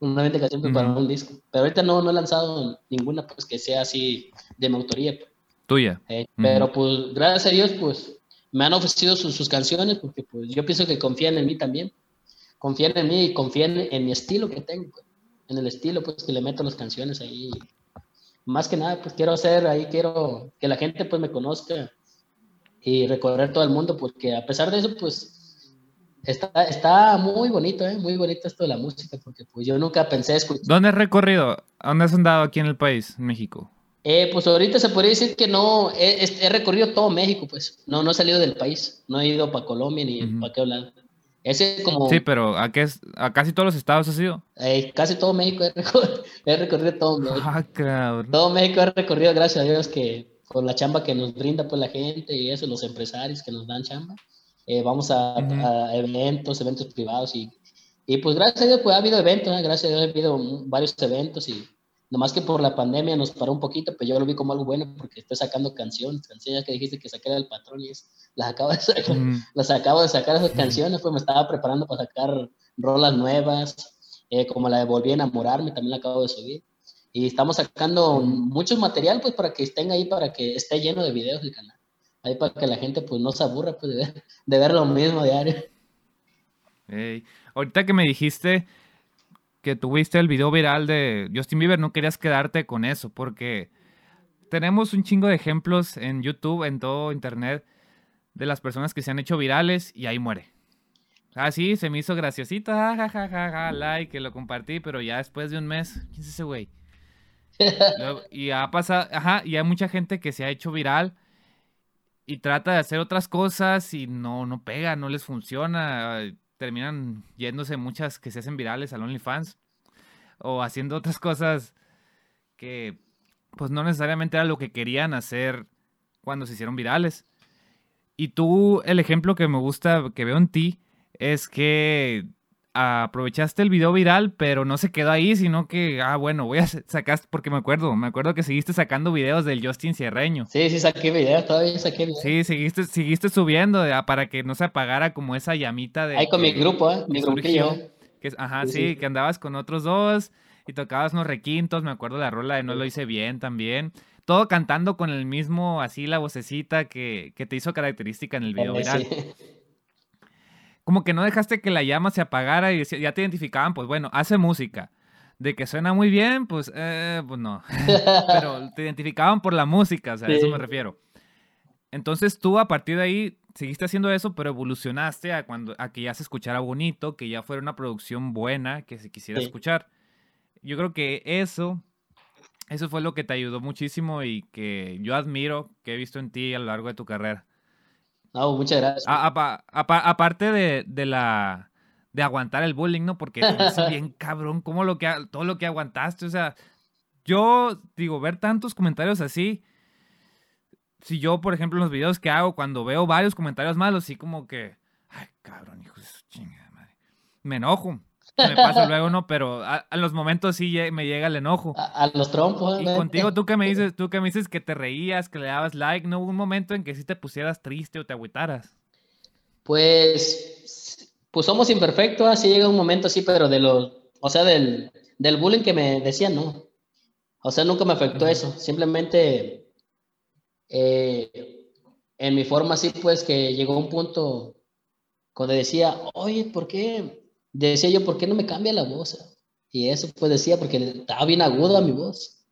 Unas 20 canciones para un disco. Pero ahorita no, no he lanzado ninguna pues que sea así de mi autoría. Tuya. Eh, pero pues gracias a Dios pues me han ofrecido sus, sus, canciones porque pues yo pienso que confían en mí también. Confían en mí y confían en, mi estilo que tengo. Pues. En el estilo pues que le meto las canciones ahí. Más que nada pues quiero hacer ahí, quiero que la gente pues me conozca y recorrer todo el mundo porque a pesar de eso pues Está, está muy bonito, ¿eh? Muy bonito esto de la música, porque pues yo nunca pensé escuchar. ¿Dónde has recorrido? ¿Dónde has andado aquí en el país, en México? Eh, pues ahorita se podría decir que no, he, he, recorrido todo México, pues. No, no he salido del país. No he ido para Colombia ni para qué lado. Ese como... Sí, pero ¿a, qué es, ¿a casi todos los estados has ido? Eh, casi todo México he recorrido, he recorrido todo México. Ah, claro. Todo México he recorrido, gracias a Dios, que con la chamba que nos brinda pues la gente y eso, los empresarios que nos dan chamba. Eh, vamos a, eventos, eventos privados y, y, pues gracias a Dios pues ha habido eventos, ¿eh? gracias a Dios ha habido varios eventos y nomás que por la pandemia nos paró un poquito, pero yo lo vi como algo bueno porque estoy sacando canciones, canciones que dijiste que saqué del patrón y las acabo de sacar, las acabo de sacar esas canciones, pues me estaba preparando para sacar rolas nuevas, eh, como la de Volví a enamorarme, también la acabo de subir. Y estamos sacando mucho material pues para que estén ahí, para que esté lleno de videos el canal ahí para que la gente pues no se aburra pues, de, ver, lo mismo diario. Ahorita que me dijiste que tuviste el video viral de Justin Bieber, no querías quedarte con eso, porque tenemos un chingo de ejemplos en YouTube, en todo Internet, de las personas que se han hecho virales y ahí muere. Ah, sí, se me hizo graciosita, jajajaja, like, que lo compartí, pero ya después de un mes, ¿quién es ese güey? y ha pasado, ajá, y hay mucha gente que se ha hecho viral y trata de hacer otras cosas y no, no pega, no les funciona. Terminan yéndose muchas que se hacen virales al OnlyFans o haciendo otras cosas que pues no necesariamente era lo que querían hacer cuando se hicieron virales. Y tú, el ejemplo que me gusta, que veo en ti, es que aprovechaste el video viral, pero no se quedó ahí, sino que, ah, bueno, voy a sacar, porque me acuerdo, me acuerdo que seguiste sacando videos del Justin Cierreño. Sí, sí, saqué videos, todavía saqué videos. Sí, seguiste, seguiste subiendo para que no se apagara como esa llamita de... Ahí con mi grupo, ¿eh? Mi grupo Que, ajá, sí, que andabas con otros dos y tocabas unos requintos, me acuerdo la rola de No lo hice bien también. Todo cantando con el mismo, así la vocecita que, que te hizo característica en el video viral como que no dejaste que la llama se apagara y ya te identificaban, pues bueno, hace música. De que suena muy bien, pues, eh, pues no. Pero te identificaban por la música, o sea, a eso me refiero. Entonces tú a partir de ahí seguiste haciendo eso, pero evolucionaste a, cuando, a que ya se escuchara bonito, que ya fuera una producción buena, que se quisiera escuchar. Yo creo que eso, eso fue lo que te ayudó muchísimo y que yo admiro, que he visto en ti a lo largo de tu carrera. No, muchas gracias. aparte de, la de aguantar el bullying, ¿no? Porque es bien cabrón, como lo que todo lo que aguantaste, o sea, yo digo, ver tantos comentarios así, si yo, por ejemplo, en los videos que hago, cuando veo varios comentarios malos, sí como que, ay, cabrón, hijo de su chingada madre, me enojo me pasa luego, ¿no? Pero a, los momentos sí me llega el enojo. A, los trompos. Y contigo, tú que me dices, tú que me dices que te reías, que le dabas like, ¿no hubo un momento en que sí te pusieras triste o te agüitaras? Pues, pues somos imperfectos, así llega un momento así, pero de los, o sea, del, del bullying que me decían, no. O sea, nunca me afectó eso. Simplemente, eh, en mi forma así, pues, que llegó un punto cuando decía, oye, ¿por qué? Decía yo, ¿por qué no me cambia la voz? Y eso pues decía, porque estaba bien aguda mi voz.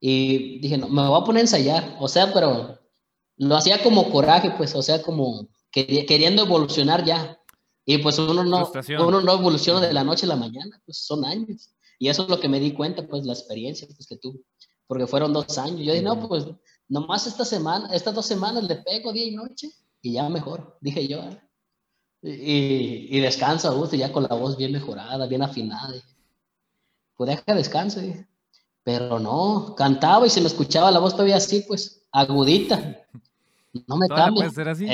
Y dije, no, me voy a poner a ensayar. O sea, pero lo hacía como coraje, pues, o sea, como queriendo evolucionar ya. Y pues uno no, uno no evoluciona de la noche a la mañana, pues son años. Y eso es lo que me di cuenta, pues, la experiencia pues, que tuve. Porque fueron dos años. Yo dije, no, pues, nomás esta semana, estas dos semanas le pego día y noche y ya mejor, dije yo. Y, y descansa, gusto, ya con la voz bien mejorada, bien afinada. Pues deja descanso, pero no, cantaba y se me escuchaba la voz todavía así, pues, agudita. No me cambia. puede ser así?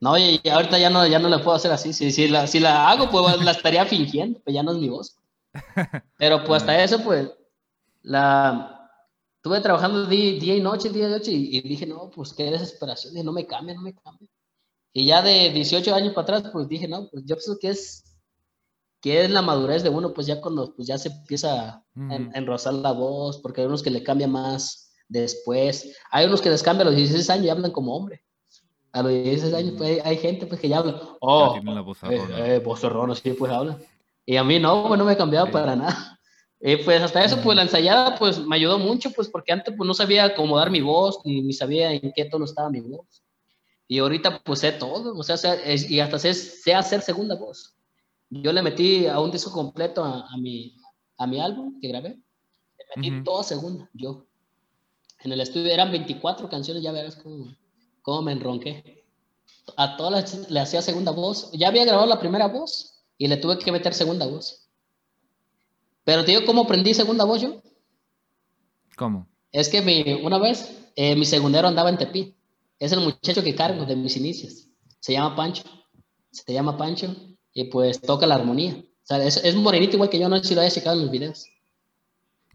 no, y, ahorita ya no, ya no la puedo hacer así. Si, si, la, si la hago, pues la estaría fingiendo, pues ya no es mi voz. Pero pues hasta eso, pues, la estuve trabajando día, y noche, día y noche, y, dije, no, pues qué desesperación, dije, no me cambia, no me cambia. Y ya de 18 años para atrás, pues dije, no, pues yo pienso que es, que es la madurez de uno, pues ya cuando pues ya se empieza a enrosar la voz, porque hay unos que le cambia más después. Hay unos que les cambia a los 16 años y hablan como hombre. A los 16 años pues, hay, gente pues, que ya habla, oh, la voz eh, eh, sí, pues habla. Y a mí no, pues no me he cambiado para nada. Y pues hasta eso, pues la ensayada, pues me ayudó mucho, pues porque antes pues no sabía acomodar mi voz, ni, ni sabía en qué tono estaba mi voz. Y ahorita pues sé todo, o sea, y hasta sé, sé, hacer segunda voz. Yo le metí a un disco completo a, a, mi, a mi álbum que grabé, le metí toda segunda, yo. En el estudio eran 24 canciones, ya verás cómo, cómo me enronqué. A todas las, le hacía segunda voz. Ya había grabado la primera voz y le tuve que meter segunda voz. Pero te digo cómo aprendí segunda voz yo. ¿Cómo? Es que mi, una vez eh, mi segundero andaba en Tepi es el muchacho que cargo de mis inicios. Se llama Pancho. Se llama Pancho y pues toca la armonía. O sea, es, es morenito igual que yo, no sé si lo haya checado en los videos.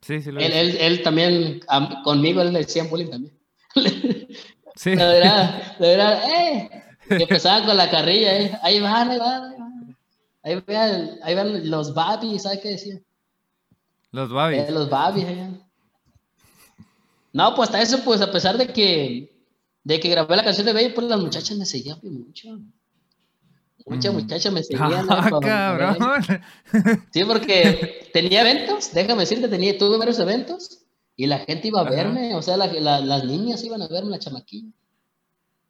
Sí, sí, lo él, él, él, también, conmigo, él le decía bullying también. sí. De verdad, de verdad, eh. Que empezaban con la carrilla, eh. Ahí van, ahí van, ahí van. Ahí van, ahí van los babis, ¿sabes qué decía? Los babis. Eh, los babis, eh. No, pues hasta eso, pues a pesar de que de que grabé la canción de Baby, pues las muchachas me seguían mucho. Muchas mm. muchachas me seguían. Ah, cabrón. Sí, porque tenía eventos, déjame decirte, tenía, tuve varios eventos y la gente iba a verme, o sea, las niñas iban a verme, la chamaquilla.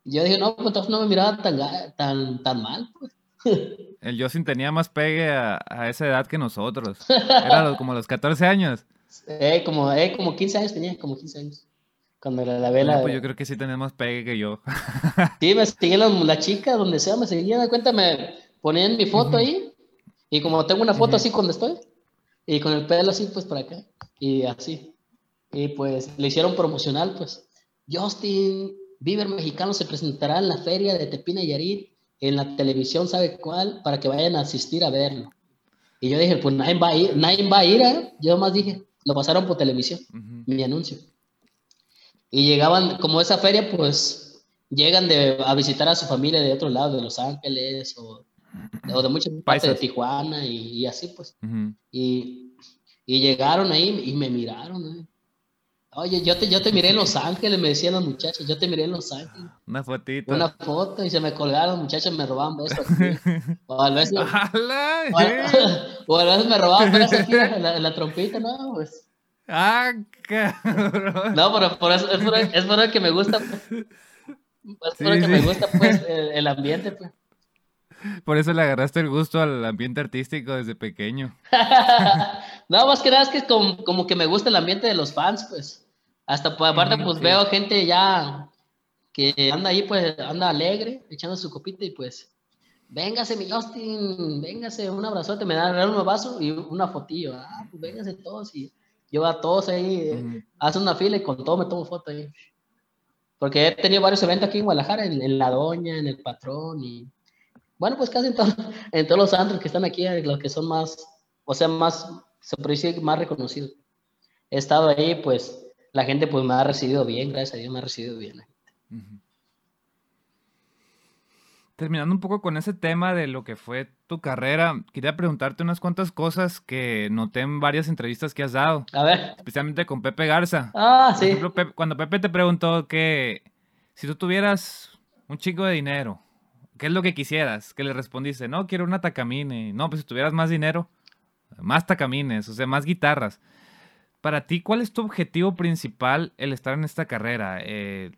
yo dije, no, pues entonces no me miraba tan, tan, tan mal, pues. El Yosin tenía más pegue a, esa edad que nosotros. Era como los 14 años. Eh, como, eh, como 15 años tenía, como 15 años. Cuando la, la vela. pues yo creo que sí tenemos pegue que yo. sí, me seguían la, chica, donde sea, me seguían. cuenta, me ponían mi foto ahí. Y como tengo una foto así cuando estoy. Y con el pelo así, pues por acá. Y así. Y pues le hicieron promocional, pues. Justin Bieber mexicano se presentará en la feria de Tepina y Yarit. En la televisión, ¿sabe cuál? Para que vayan a asistir a verlo. Y yo dije, pues nadie va a ir, nadie va a ir, ¿eh? Yo más dije, lo pasaron por televisión, mi anuncio. Y llegaban, como esa feria, pues llegan de, a visitar a su familia de otro lado, de Los Ángeles o, de muchas partes de Tijuana y, así, pues. y, y, llegaron ahí y me miraron. ¿eh? Oye, yo te, yo te miré en Los Ángeles, me decían los muchachos, yo te miré en Los Ángeles. Una fotito. Una foto y se me colgaron, muchachos me robaban besos. o a veces, o, a veces me robaban besos aquí en la, en la trompita, no, pues. Ah, cabrón. No, pero por eso, es, por, es por el que me gusta. Pues. Es por el que me gusta, pues, el, ambiente, pues. Por eso le agarraste el gusto al ambiente artístico desde pequeño. no, más que nada es que como, como, que me gusta el ambiente de los fans, pues. Hasta pues, aparte, pues veo gente ya que anda ahí, pues, anda alegre, echando su copita y pues, véngase mi Justin, véngase, un abrazote, me dan un vaso y una fotillo. Ah, pues véngase todos y yo a todos ahí, eh, hace una fila y con todo me tomo foto ahí. Porque he tenido varios eventos aquí en Guadalajara, en, La Doña, en El Patrón y... Bueno, pues casi en, en todos los antros que están aquí, eh, los que son más, o sea, más, se puede más reconocidos. He estado ahí, pues la gente pues me ha recibido bien, gracias a Dios me ha recibido bien. Terminando un poco con ese tema de lo que fue tu carrera, quería preguntarte unas cuantas cosas que noté en varias entrevistas que has dado. A ver. Especialmente con Pepe Garza. Ah, sí. cuando Pepe te preguntó que si tú tuvieras un chico de dinero, ¿qué es lo que quisieras? Que le respondiste, no, quiero una tacamine. No, pues si tuvieras más dinero, más tacamines, o sea, más guitarras. Para ti, ¿cuál es tu objetivo principal el estar en esta carrera? Eh,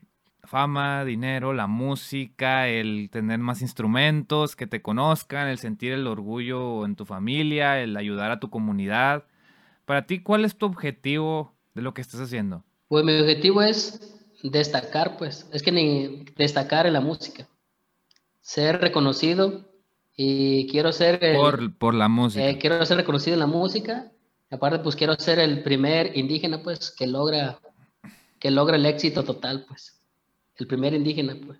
fama, dinero, la música, el tener más instrumentos, que te conozcan, el sentir el orgullo en tu familia, el ayudar a tu comunidad. Para ti, ¿cuál es tu objetivo de lo que estás haciendo? Pues mi objetivo es destacar, pues, es que ni destacar en la música, ser reconocido y quiero ser... por, la música. Eh, quiero ser reconocido en la música. Aparte, pues quiero ser el primer indígena, pues, que logra, que logra el éxito total, pues el primer indígena, pues.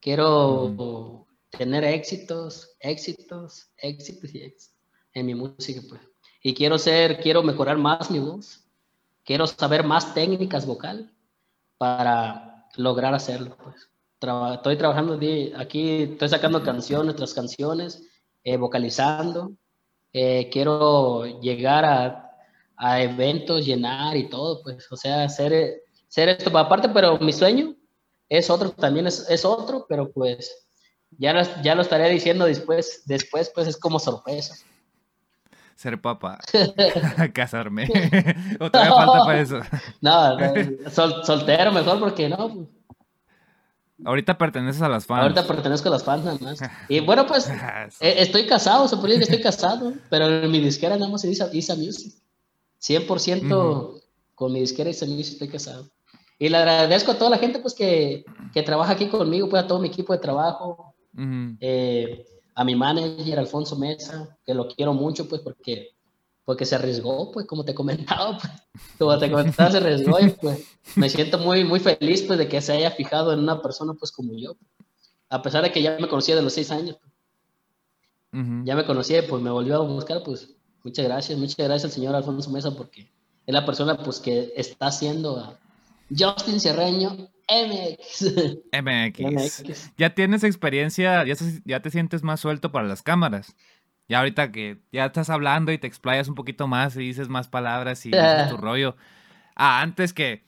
Quiero tener éxitos, éxitos, éxitos y éxitos en mi música, pues. Y quiero ser, quiero mejorar más mi voz. Quiero saber más técnicas vocal para lograr hacerlo, pues. estoy trabajando aquí, estoy sacando canciones, nuestras canciones, eh, vocalizando. Eh, quiero llegar a, a, eventos, llenar y todo, pues, o sea, hacer, hacer esto. Aparte, pero mi sueño es otro, también es, es otro, pero pues ya, ya lo estaré diciendo después, después, pues es como sorpresa ser papá, casarme. ¿O todavía falta para eso? No, soltero mejor porque no. Pues. Ahorita perteneces a las fans. Ahorita pertenezco a las fans nada más. Y bueno, pues ah, eh, estoy casado, se puede decir que estoy casado, pero en mi disquera nada más se dice Isa Music. 100% con mi disquera Isa Music estoy casado. Y le agradezco a toda la gente pues que, que trabaja aquí conmigo, pues a todo mi equipo de trabajo. eh, a mi manager Alfonso Mesa, que lo quiero mucho, pues porque, porque se arriesgó, pues como te comentaba, pues, como te comentaba, se arriesgó y pues me siento muy, muy feliz pues de que se haya fijado en una persona pues como yo, a pesar de que ya me conocía de los seis años. Ya me conocía, pues me volvió a buscar, pues muchas gracias, muchas gracias al señor Alfonso Mesa porque es la persona pues que está haciendo a Justin Cerreño MX. MX. Ya tienes experiencia, ya, ya te sientes más suelto para las cámaras. Ya ahorita que ya estás hablando y te explayas un poquito más y dices más palabras y dices tu rollo. Ah, antes que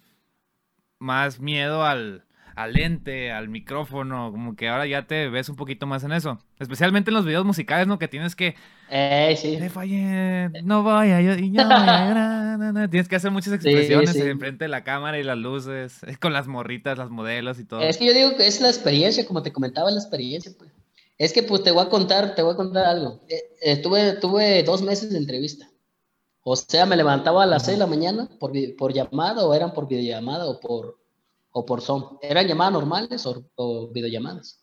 más miedo al, al lente, al micrófono, como que ahora ya te ves un poquito más en eso. Especialmente en los videos musicales, ¿no? Que tienes que... Eh, sí. Te fallé, no vaya, yo, y yo, Tienes que hacer muchas expresiones en enfrente de la cámara y las luces, con las morritas, las modelos y todo. Es que yo digo que es la experiencia, como te comentaba, la experiencia, pues. Es que pues te voy a contar, te voy a contar algo. Eh, tuve, tuve dos meses de entrevista. O sea, me levantaba a las seis de la mañana por, por llamada o eran por videollamada o por o por Zoom. Eran llamadas normales o, videollamadas.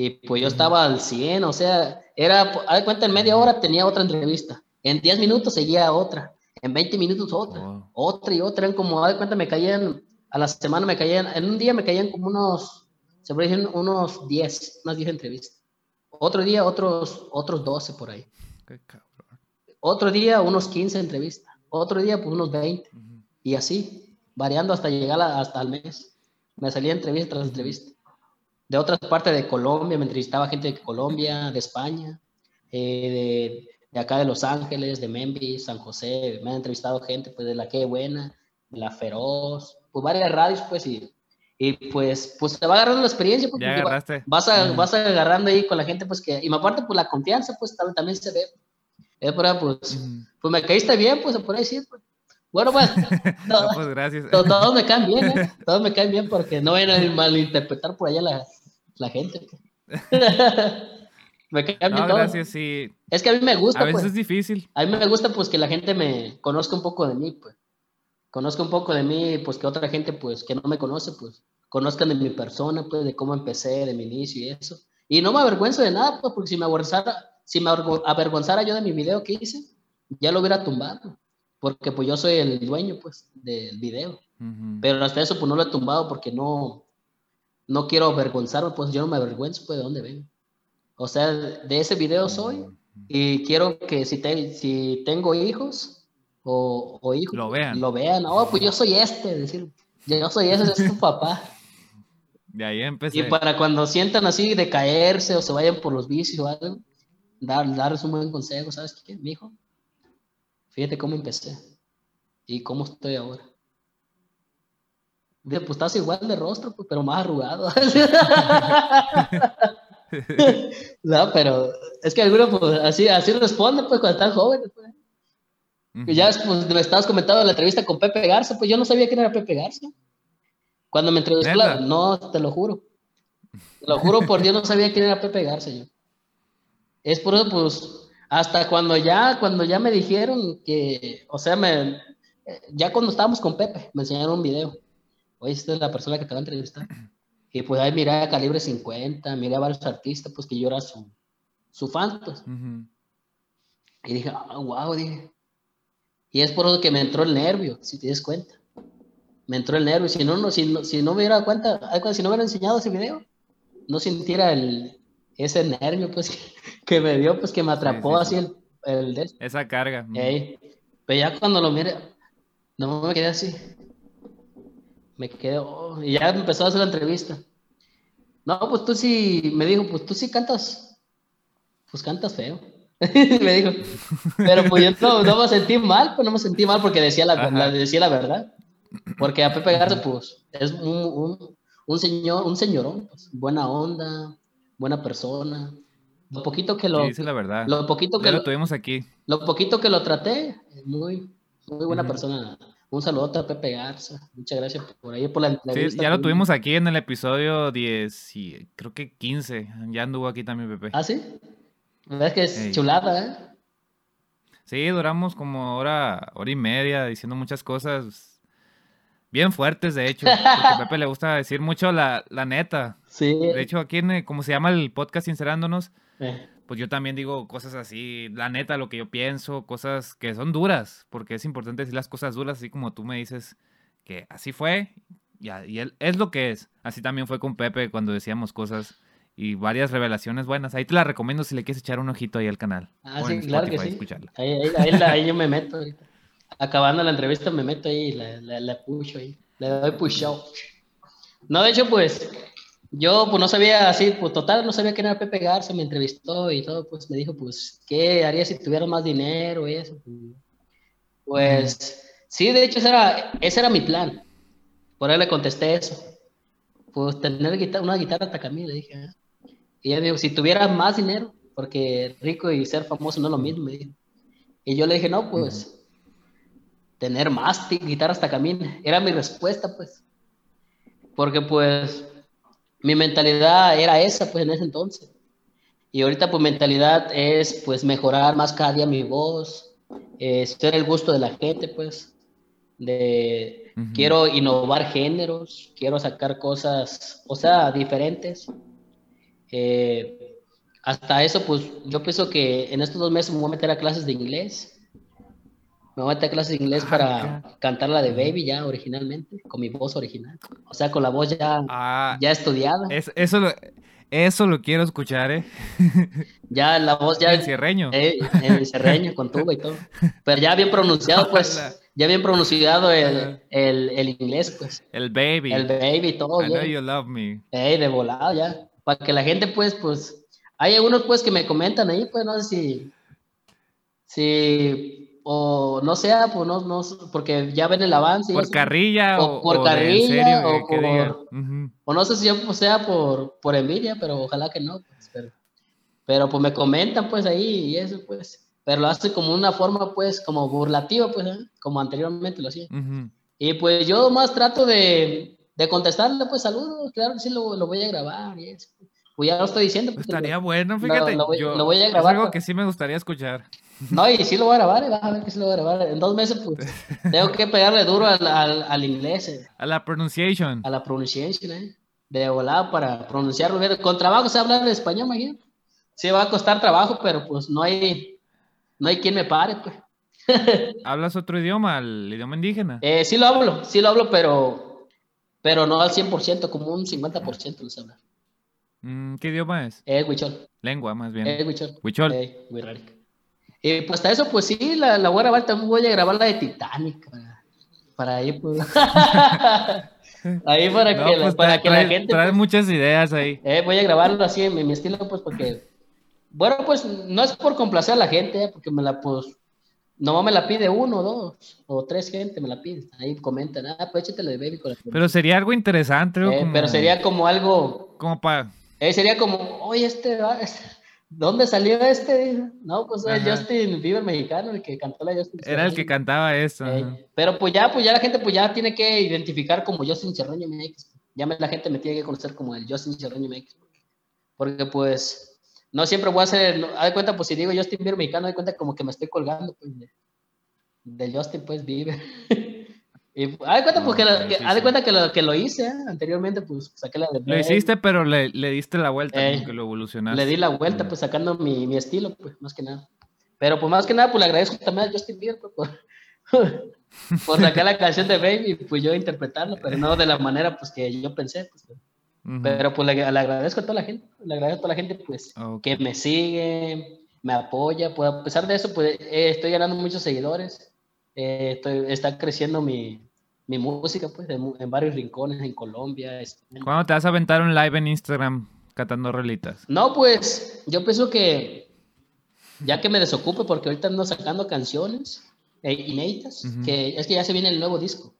Y pues yo estaba al 100, o sea, era, a de cuenta, en media hora tenía otra entrevista. En 10 minutos seguía otra. En 20 minutos otra. Otra y otra. Eran como, a de cuenta, me caían, a la semana me caían, en un día me caían como unos, se puede decir, unos 10, unas 10 entrevistas. Otro día, otros, otros 12 por ahí. Otro día, unos 15 entrevistas. Otro día, pues unos 20. Y así, variando hasta llegar hasta el mes me salía entrevista tras entrevista. De otras partes de Colombia, me entrevistaba gente de Colombia, de España, eh, de, acá de Los Ángeles, de Memphis, San José, me han entrevistado gente pues de la que buena, de la feroz, pues varias radios pues y, y pues, pues te va agarrando la experiencia porque vas, a, vas agarrando ahí con la gente pues que, y aparte pues la confianza pues también, se ve. Eh, pues, pues me caíste bien, pues se puede decir. Pues. Bueno, pues, pues gracias. Todos me caen bien, ¿eh? Todos me caen bien porque no vayan a malinterpretar por allá la, la gente. me caen bien gracias, sí. Es que a mí me gusta, A veces pues. es difícil. A mí me gusta, pues, que la gente me conozca un poco de mí, pues. Conozca un poco de mí, pues, que otra gente, pues, que no me conoce, pues, conozcan de mi persona, pues, de cómo empecé, de mi inicio y eso. Y no me avergüenzo de nada, pues, porque si me avergonzara, si me avergonzara yo de mi video que hice, ya lo hubiera tumbado porque pues yo soy el dueño pues del video. Pero hasta eso pues no lo he tumbado porque no, no quiero avergonzarme, pues yo no me avergüenzo pues de dónde vengo. O sea, de ese video soy y quiero que si, te, si tengo hijos o, o hijos, lo vean. Lo vean, oh, pues yo soy este, decir, yo soy ese, es tu papá. De ahí empecé. Y para cuando sientan así de caerse o se vayan por los vicios o algo, dar, darles un buen consejo, ¿sabes qué, mi hijo? Fíjate cómo empecé y cómo estoy ahora. Dice, pues estás igual de rostro, pues, pero más arrugado. no, pero es que algunos pues, así, así responden pues cuando están jóvenes. Pues. Ya pues, me estabas comentando en la entrevista con Pepe Garza, pues yo no sabía quién era Pepe Garza. Cuando me entrevistó, no, te lo juro. Te lo juro por Dios, no sabía quién era Pepe Garza yo. Es por eso, pues, hasta cuando ya, cuando ya me dijeron que, o sea, me, ya cuando estábamos con Pepe, me enseñaron un video. Oye, esta es la persona que te va a entrevistar. Y pues ahí miré a Calibre 50, miré a varios artistas, pues que yo era su, su fan, pues. Y dije, ah, wow, dije. Y es por eso que me entró el nervio, si te das cuenta. Me entró el nervio. Si no, no, si, no, si no me hubiera cuenta, si no me hubiera enseñado ese video, no sintiera el, ese nervio, pues, que me dio, pues, que me atrapó así el, el Esa carga. Pero ya cuando lo mire, no me quedé así. Me quedé, oh, y ya empezó a hacer la entrevista. no, pues tú sí, me dijo, pues tú sí cantas, pues cantas feo. me dijo, pero pues yo no, no, me sentí mal, pues no me sentí mal porque decía la, la decía la verdad. Porque a Pepe Garza, pues, es un, un, un señor, un señorón, pues, buena onda, buena persona. Lo poquito que lo. dice la verdad. Lo poquito que lo, tuvimos aquí. Lo poquito que lo traté, muy, muy buena persona. Un saludo a Pepe Garza. Muchas gracias por ahí, por la entrevista. Sí, ya lo tuvimos aquí en el episodio 10 y creo que 15. Ya anduvo aquí también Pepe. ¿Ah, sí? ¿Verdad que es chulada, eh? Sí, duramos como hora, hora y media diciendo muchas cosas bien fuertes, de hecho. Porque a Pepe le gusta decir mucho la, la neta. Sí. De hecho, aquí en, como se llama el podcast Sincerándonos, eh. Pues yo también digo cosas así, la neta, lo que yo pienso, cosas que son duras, porque es importante decir las cosas duras, así como tú me dices que así fue, y, y él, es lo que es. Así también fue con Pepe cuando decíamos cosas y varias revelaciones buenas. Ahí te la recomiendo si le quieres echar un ojito ahí al canal. Ah, sí, claro que sí. Ahí, ahí, ahí, yo me meto. Acabando la entrevista me meto ahí y le, le, le ahí. Le doy push out. No, de hecho, pues, yo pues no sabía así, pues total, no sabía quién era Pepe Garza, me entrevistó y todo, pues me dijo, pues, ¿qué haría si tuviera más dinero y eso? Pues, sí, de hecho, ese era, ese era mi plan. Por él le contesté eso. Pues tener una guitarra Takamine, le dije, ¿eh? Y ella me dijo, si tuvieras más dinero, porque rico y ser famoso no es lo mismo, me dijo. Y yo le dije, no, pues, tener más guitarras Takamine. Era mi respuesta, pues. Porque, pues, mi mentalidad era esa, pues, en ese entonces. Y ahorita, pues, mentalidad es, pues, mejorar más cada día mi voz, eh, ser el gusto de la gente, pues. De, quiero innovar géneros, quiero sacar cosas, o sea, diferentes. Eh, hasta eso, pues yo pienso que en estos dos meses me voy a meter a clases de inglés. Me voy a meter a clases de inglés ah, para cantar la de Baby ya originalmente, con mi voz original. O sea, con la voz ya, ah, ya estudiada. eso, lo, eso lo quiero escuchar, ¿eh? Ya la voz ya... En cierreño. Eh, en cierreño, con tuba y todo. Pero ya bien pronunciado, pues. Ya bien pronunciado el, el, el, inglés, pues. El baby. El baby, todo. I know you love me. Ey, de volado ya para que la gente, pues, pues, hay algunos, pues, que me comentan ahí, pues, no sé si, si, o no sea, pues, no, no, porque ya ven el avance. Por carrilla o, por carrilla o por, o no sé si yo, pues, sea por, por envidia, pero ojalá que no, pues, pero, pero, pues, me comentan, pues, ahí y eso, pues, pero lo hace como una forma, pues, como burlativa, pues, ¿eh? como anteriormente lo hacía. Y pues yo más trato de, de contestarle, pues saludos, claro que sí, lo, lo voy a grabar y eso. Pues ya lo estoy diciendo. Pues, Estaría bueno, fíjate. Lo, lo, voy, a grabar. Es algo que sí me gustaría escuchar. No, y sí lo voy a grabar, y vas a ver que sí lo voy a grabar. En dos meses, pues, tengo que pegarle duro al, al, al inglés. Eh. A la pronunciation. A la pronunciation, eh. De volada para pronunciarlo bien. Con trabajo se habla español, imagínate. Sí va a costar trabajo, pero pues no hay, no hay quien me pare, pues. ¿Hablas otro idioma, el idioma indígena? Eh, sí lo hablo, sí lo hablo, pero pero no al 100%, como un 50% lo sé hablar. Mm, ¿Qué idioma es? Es huichol. Lengua, más bien. Es huichol. Huichol. Eh, y pues hasta eso, pues sí, la, la voy a grabar, también voy a grabar la de Titanic. Para, para ahí, pues. ahí para que, pues, para que la gente. Trae pues, muchas ideas ahí. Eh, voy a grabarlo así en mi, mi, estilo, pues porque. Bueno, pues no es por complacer a la gente, eh, porque me la, pues, no me la pide uno, dos o tres gente, me la pide. Ahí comentan, ah, pues échatelo de baby con Pero sería algo interesante, eh, Pero sería como algo. Como para. Eh, sería como, oye, este, ¿dónde salió este? No, pues es Justin Bieber mexicano, el que cantó la Justin. Era el que cantaba eso. Eh, pero pues ya, pues ya la gente pues ya tiene que identificar como Justin Cerroño MX. Ya la gente me tiene que conocer como el Justin Cerroño MX. Porque pues no siempre voy a hacer, haz de cuenta, pues si digo Justin Bieber mexicano, haz de cuenta como que me estoy colgando, pues, de, Justin, pues, Bieber. y haz de cuenta, pues, que, haz de cuenta que lo, que lo hice ¿eh? anteriormente, pues, saqué la de... Lo hiciste, pero le, le diste la vuelta, eh, que lo evolucionaste. Le di la vuelta, pues, sacando mi, mi, estilo, pues, más que nada. Pero, pues, más que nada, pues, le agradezco también a Justin Bieber, pues, por, por sacar la canción de Baby, pues, yo interpretarlo, pero no de la manera, pues, que yo pensé, pues, pero pues le, agradezco a toda la gente, le agradezco a toda la gente pues que me sigue, me apoya, pues a pesar de eso pues eh, estoy ganando muchos seguidores, eh, estoy, está creciendo mi, mi música, pues, en, varios rincones, en Colombia. ¿Cuándo te vas a aventar un live en Instagram cantando relitas? No, pues, yo pienso que ya que me desocupe, porque ahorita ando sacando canciones eh, inéditas, que es que ya se viene el nuevo disco.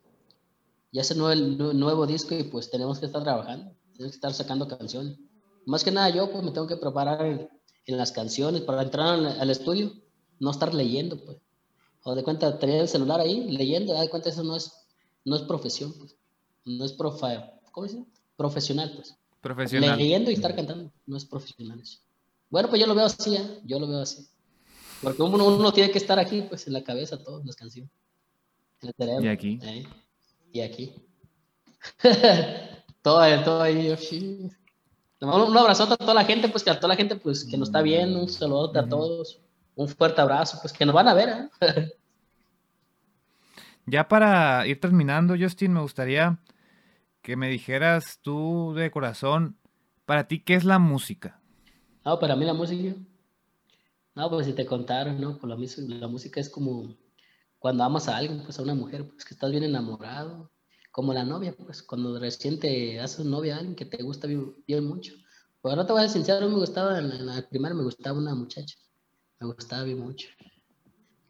Ya se nuevo el nuevo disco y pues tenemos que estar trabajando, tenemos que estar sacando canciones. Más que nada yo pues me tengo que preparar en, las canciones para entrar al, estudio, no estar leyendo pues. O de cuenta, tener el celular ahí leyendo, de cuenta eso no es, no es profesión, pues. No es profa, ¿cómo dice? Profesional pues. Profesional. Leyendo y estar cantando, no es profesional eso. Bueno, pues yo lo veo así, ¿eh? yo lo veo así. Porque uno, uno tiene que estar aquí, pues en la cabeza, todas las canciones. En el cerebro. Y aquí. ¿eh? Y aquí. todo, todo ahí. Un abrazote a toda la gente, pues que a toda la gente pues que nos está viendo, un saludo a todos, un fuerte abrazo, pues que nos van a ver. ¿eh? ya para ir terminando, Justin, me gustaría que me dijeras tú de corazón, para ti, ¿qué es la música? No, para mí la música, no, pues si te contaron, ¿no? Pues la, la música es como cuando amas a alguien, pues a una mujer, pues que estás bien enamorado, como la novia, pues cuando recién te haces novia a alguien que te gusta bien, mucho. Pues no te voy a decir sincero, me gustaba, en la, primera me gustaba una muchacha, me gustaba bien mucho.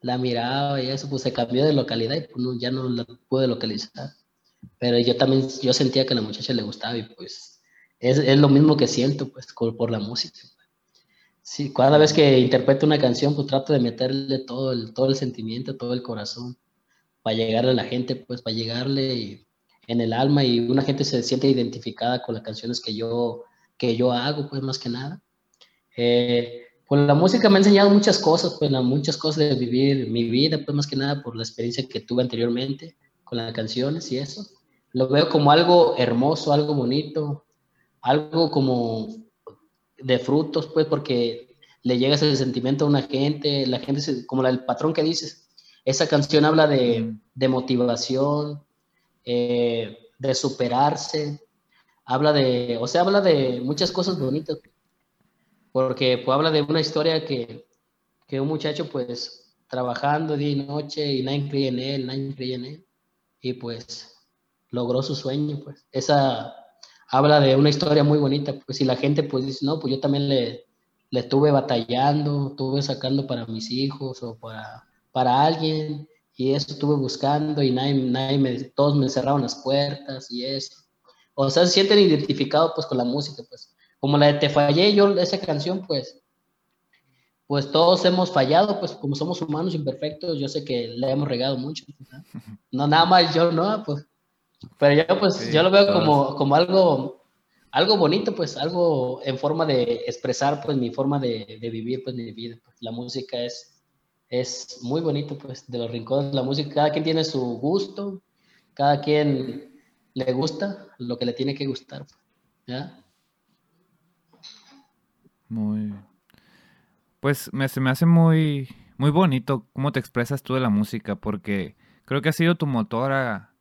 La miraba y eso, pues se cambió de localidad y pues, ya no la pude localizar. Pero yo también, yo sentía que a la muchacha le gustaba y pues es, es lo mismo que siento, pues, por la música. Sí, cada vez que interpreto una canción, pues trato de meterle todo el, todo el sentimiento, todo el corazón, para llegarle a la gente, pues para llegarle en el alma y una gente se siente identificada con las canciones que yo, que yo hago, pues más que nada. Eh, pues la música me ha enseñado muchas cosas, pues muchas cosas de vivir mi vida, pues más que nada por la experiencia que tuve anteriormente con las canciones y eso. Lo veo como algo hermoso, algo bonito, algo como de frutos, pues porque le llega ese sentimiento a una gente, la gente, como el patrón que dices, esa canción habla de, de motivación, eh, de superarse, habla de, o sea, habla de muchas cosas bonitas, porque pues, habla de una historia que, que un muchacho pues trabajando día y noche y nadie creía en él, nadie creía en él, y pues logró su sueño, pues esa habla de una historia muy bonita, pues si la gente pues dice, no, pues yo también le, le estuve batallando, estuve sacando para mis hijos o para, para alguien, y eso estuve buscando y nadie, nadie me, todos me cerraron las puertas y eso. O sea, se sienten identificados pues con la música, pues. Como la de Te Fallé, yo esa canción, pues, pues todos hemos fallado, pues como somos humanos imperfectos, yo sé que le hemos regado mucho. ¿no? nada más yo no, pues. Pero yo pues yo lo veo como, como algo, algo bonito, pues algo en forma de expresar pues mi forma de, de vivir pues mi vida. Pues. La música es, es muy bonito, pues, de los rincones la música. Cada quien tiene su gusto, cada quien le gusta lo que le tiene que gustar. ¿ya? Muy. Pues me, se me hace muy, muy bonito cómo te expresas tú de la música, porque creo que ha sido tu motor a,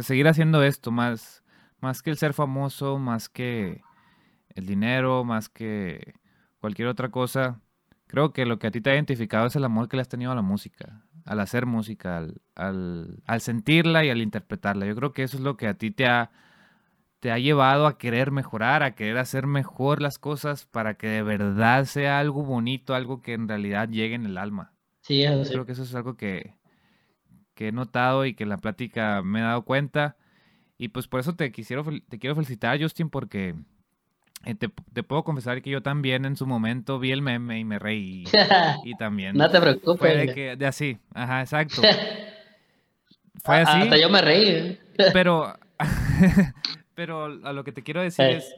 seguir haciendo esto, más, más que el ser famoso, más que el dinero, más que cualquier otra cosa creo que lo que a ti te ha identificado es el amor que le has tenido a la música, al hacer música, al, al, sentirla y al interpretarla. Yo creo que eso es lo que a ti te ha, te ha llevado a querer mejorar, a querer hacer mejor las cosas para que de verdad sea algo bonito, algo que en realidad llegue en el alma. Sí, eso Creo que eso es algo que, que he notado y que en la plática me he dado cuenta. Y pues por eso te, quisiera, te quiero felicitar, Justin, porque eh, te, puedo confesar que yo también en su momento vi el meme y me reí. Y también. no te preocupes. de, de, así, ajá, exacto. Fue así. Hasta yo me reí. ¿eh? Pero, pero a lo que te quiero decir eh. es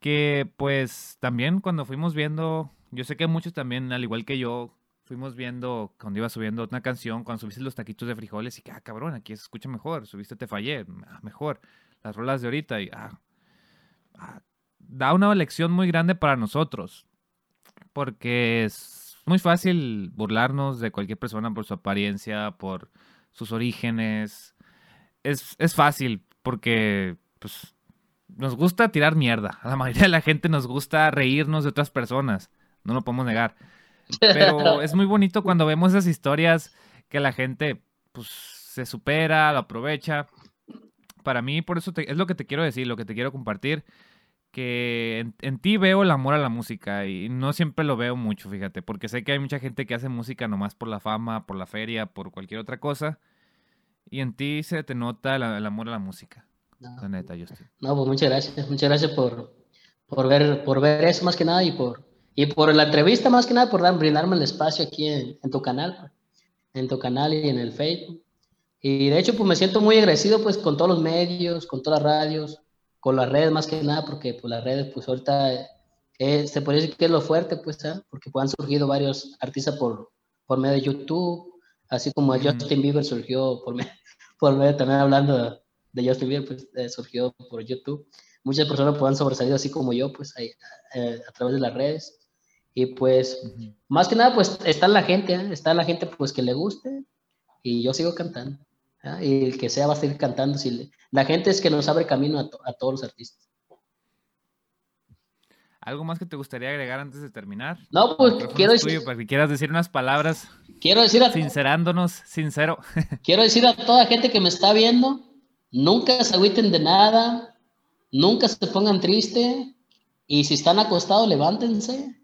que, pues, también cuando fuimos viendo, yo sé que muchos también, al igual que yo, fuimos viendo cuando iba subiendo una canción, cuando subiste los taquitos de frijoles y que, ah, cabrón, aquí se escucha mejor, subiste Te Fallé, ah, mejor, las rolas de ahorita y, ah, ah da una lección muy grande para nosotros. Porque es muy fácil burlarnos de cualquier persona por su apariencia, por sus orígenes. Es, fácil porque pues, nos gusta tirar mierda. A la mayoría de la gente nos gusta reírnos de otras personas. No lo podemos negar. Pero es muy bonito cuando vemos esas historias que la gente pues, se supera, lo aprovecha. para mí, por eso es lo que te quiero decir, lo que te quiero compartir, que en, en, ti veo el amor a la música y no siempre lo veo mucho, fíjate, porque sé que hay mucha gente que hace música nomás por la fama, por la feria, por cualquier otra cosa, y en ti se te nota el, amor a la música. No, la neta, Justin. No, pues muchas gracias, muchas gracias por, por, ver, por ver eso más que nada y por, y por la entrevista más que nada, por dar, brindarme el espacio aquí en, en tu canal, en tu canal y en el Facebook. Y de hecho, pues me siento muy agradecido pues con todos los medios, con todas las radios, con las redes más que nada, porque pues las redes pues ahorita eh, se puede decir que es lo fuerte pues, ¿eh? porque pues, han surgido varios artistas por, por medio de YouTube, así como Justin Bieber surgió por medio, por medio también hablando de Justin Bieber, pues eh, surgió por YouTube. Muchas personas pues, han sobresalido así como yo, pues ahí, eh, a través de las redes. Y pues, más que nada, pues está la gente, ¿eh? está la gente pues que le guste y yo sigo cantando. Y el que sea va a seguir cantando. Si La gente es que nos abre camino a, todos los artistas. ¿Algo más que te gustaría agregar antes de terminar? No, pues quiero decir. para que quieras decir unas palabras. Quiero decir a. Sincerándonos, sincero. quiero decir a toda gente que me está viendo: nunca se agüiten de nada, nunca se pongan triste. Y si están acostados, levántense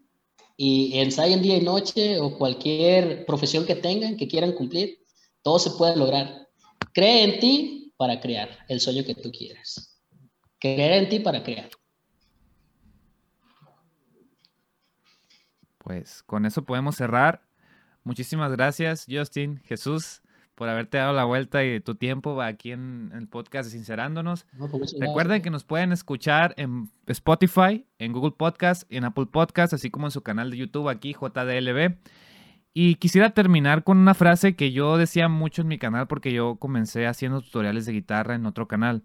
y ensayen día y noche o cualquier profesión que tengan, que quieran cumplir. Todo se puede lograr. Cree en ti para crear el sueño que tú quieres. Creer en ti para crear. Pues con eso podemos cerrar. Muchísimas gracias, Justin, Jesús, por haberte dado la vuelta y tu tiempo aquí en el podcast de Sincerándonos. Pues Recuerden que nos pueden escuchar en Spotify, en Google Podcast, en Apple Podcast, así como en su canal de YouTube aquí, JDLB. Y quisiera terminar con una frase que yo decía mucho en mi canal porque yo comencé haciendo tutoriales de guitarra en otro canal.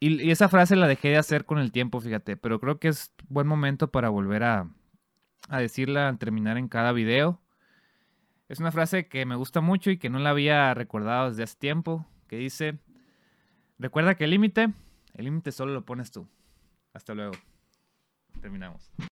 Y, esa frase la dejé de hacer con el tiempo, fíjate, pero creo que es buen momento para volver a, a decirla al terminar en cada video. Es una frase que me gusta mucho y que no la había recordado desde hace tiempo, que dice, recuerda que el límite, el límite solo lo pones tú. Hasta luego. Terminamos.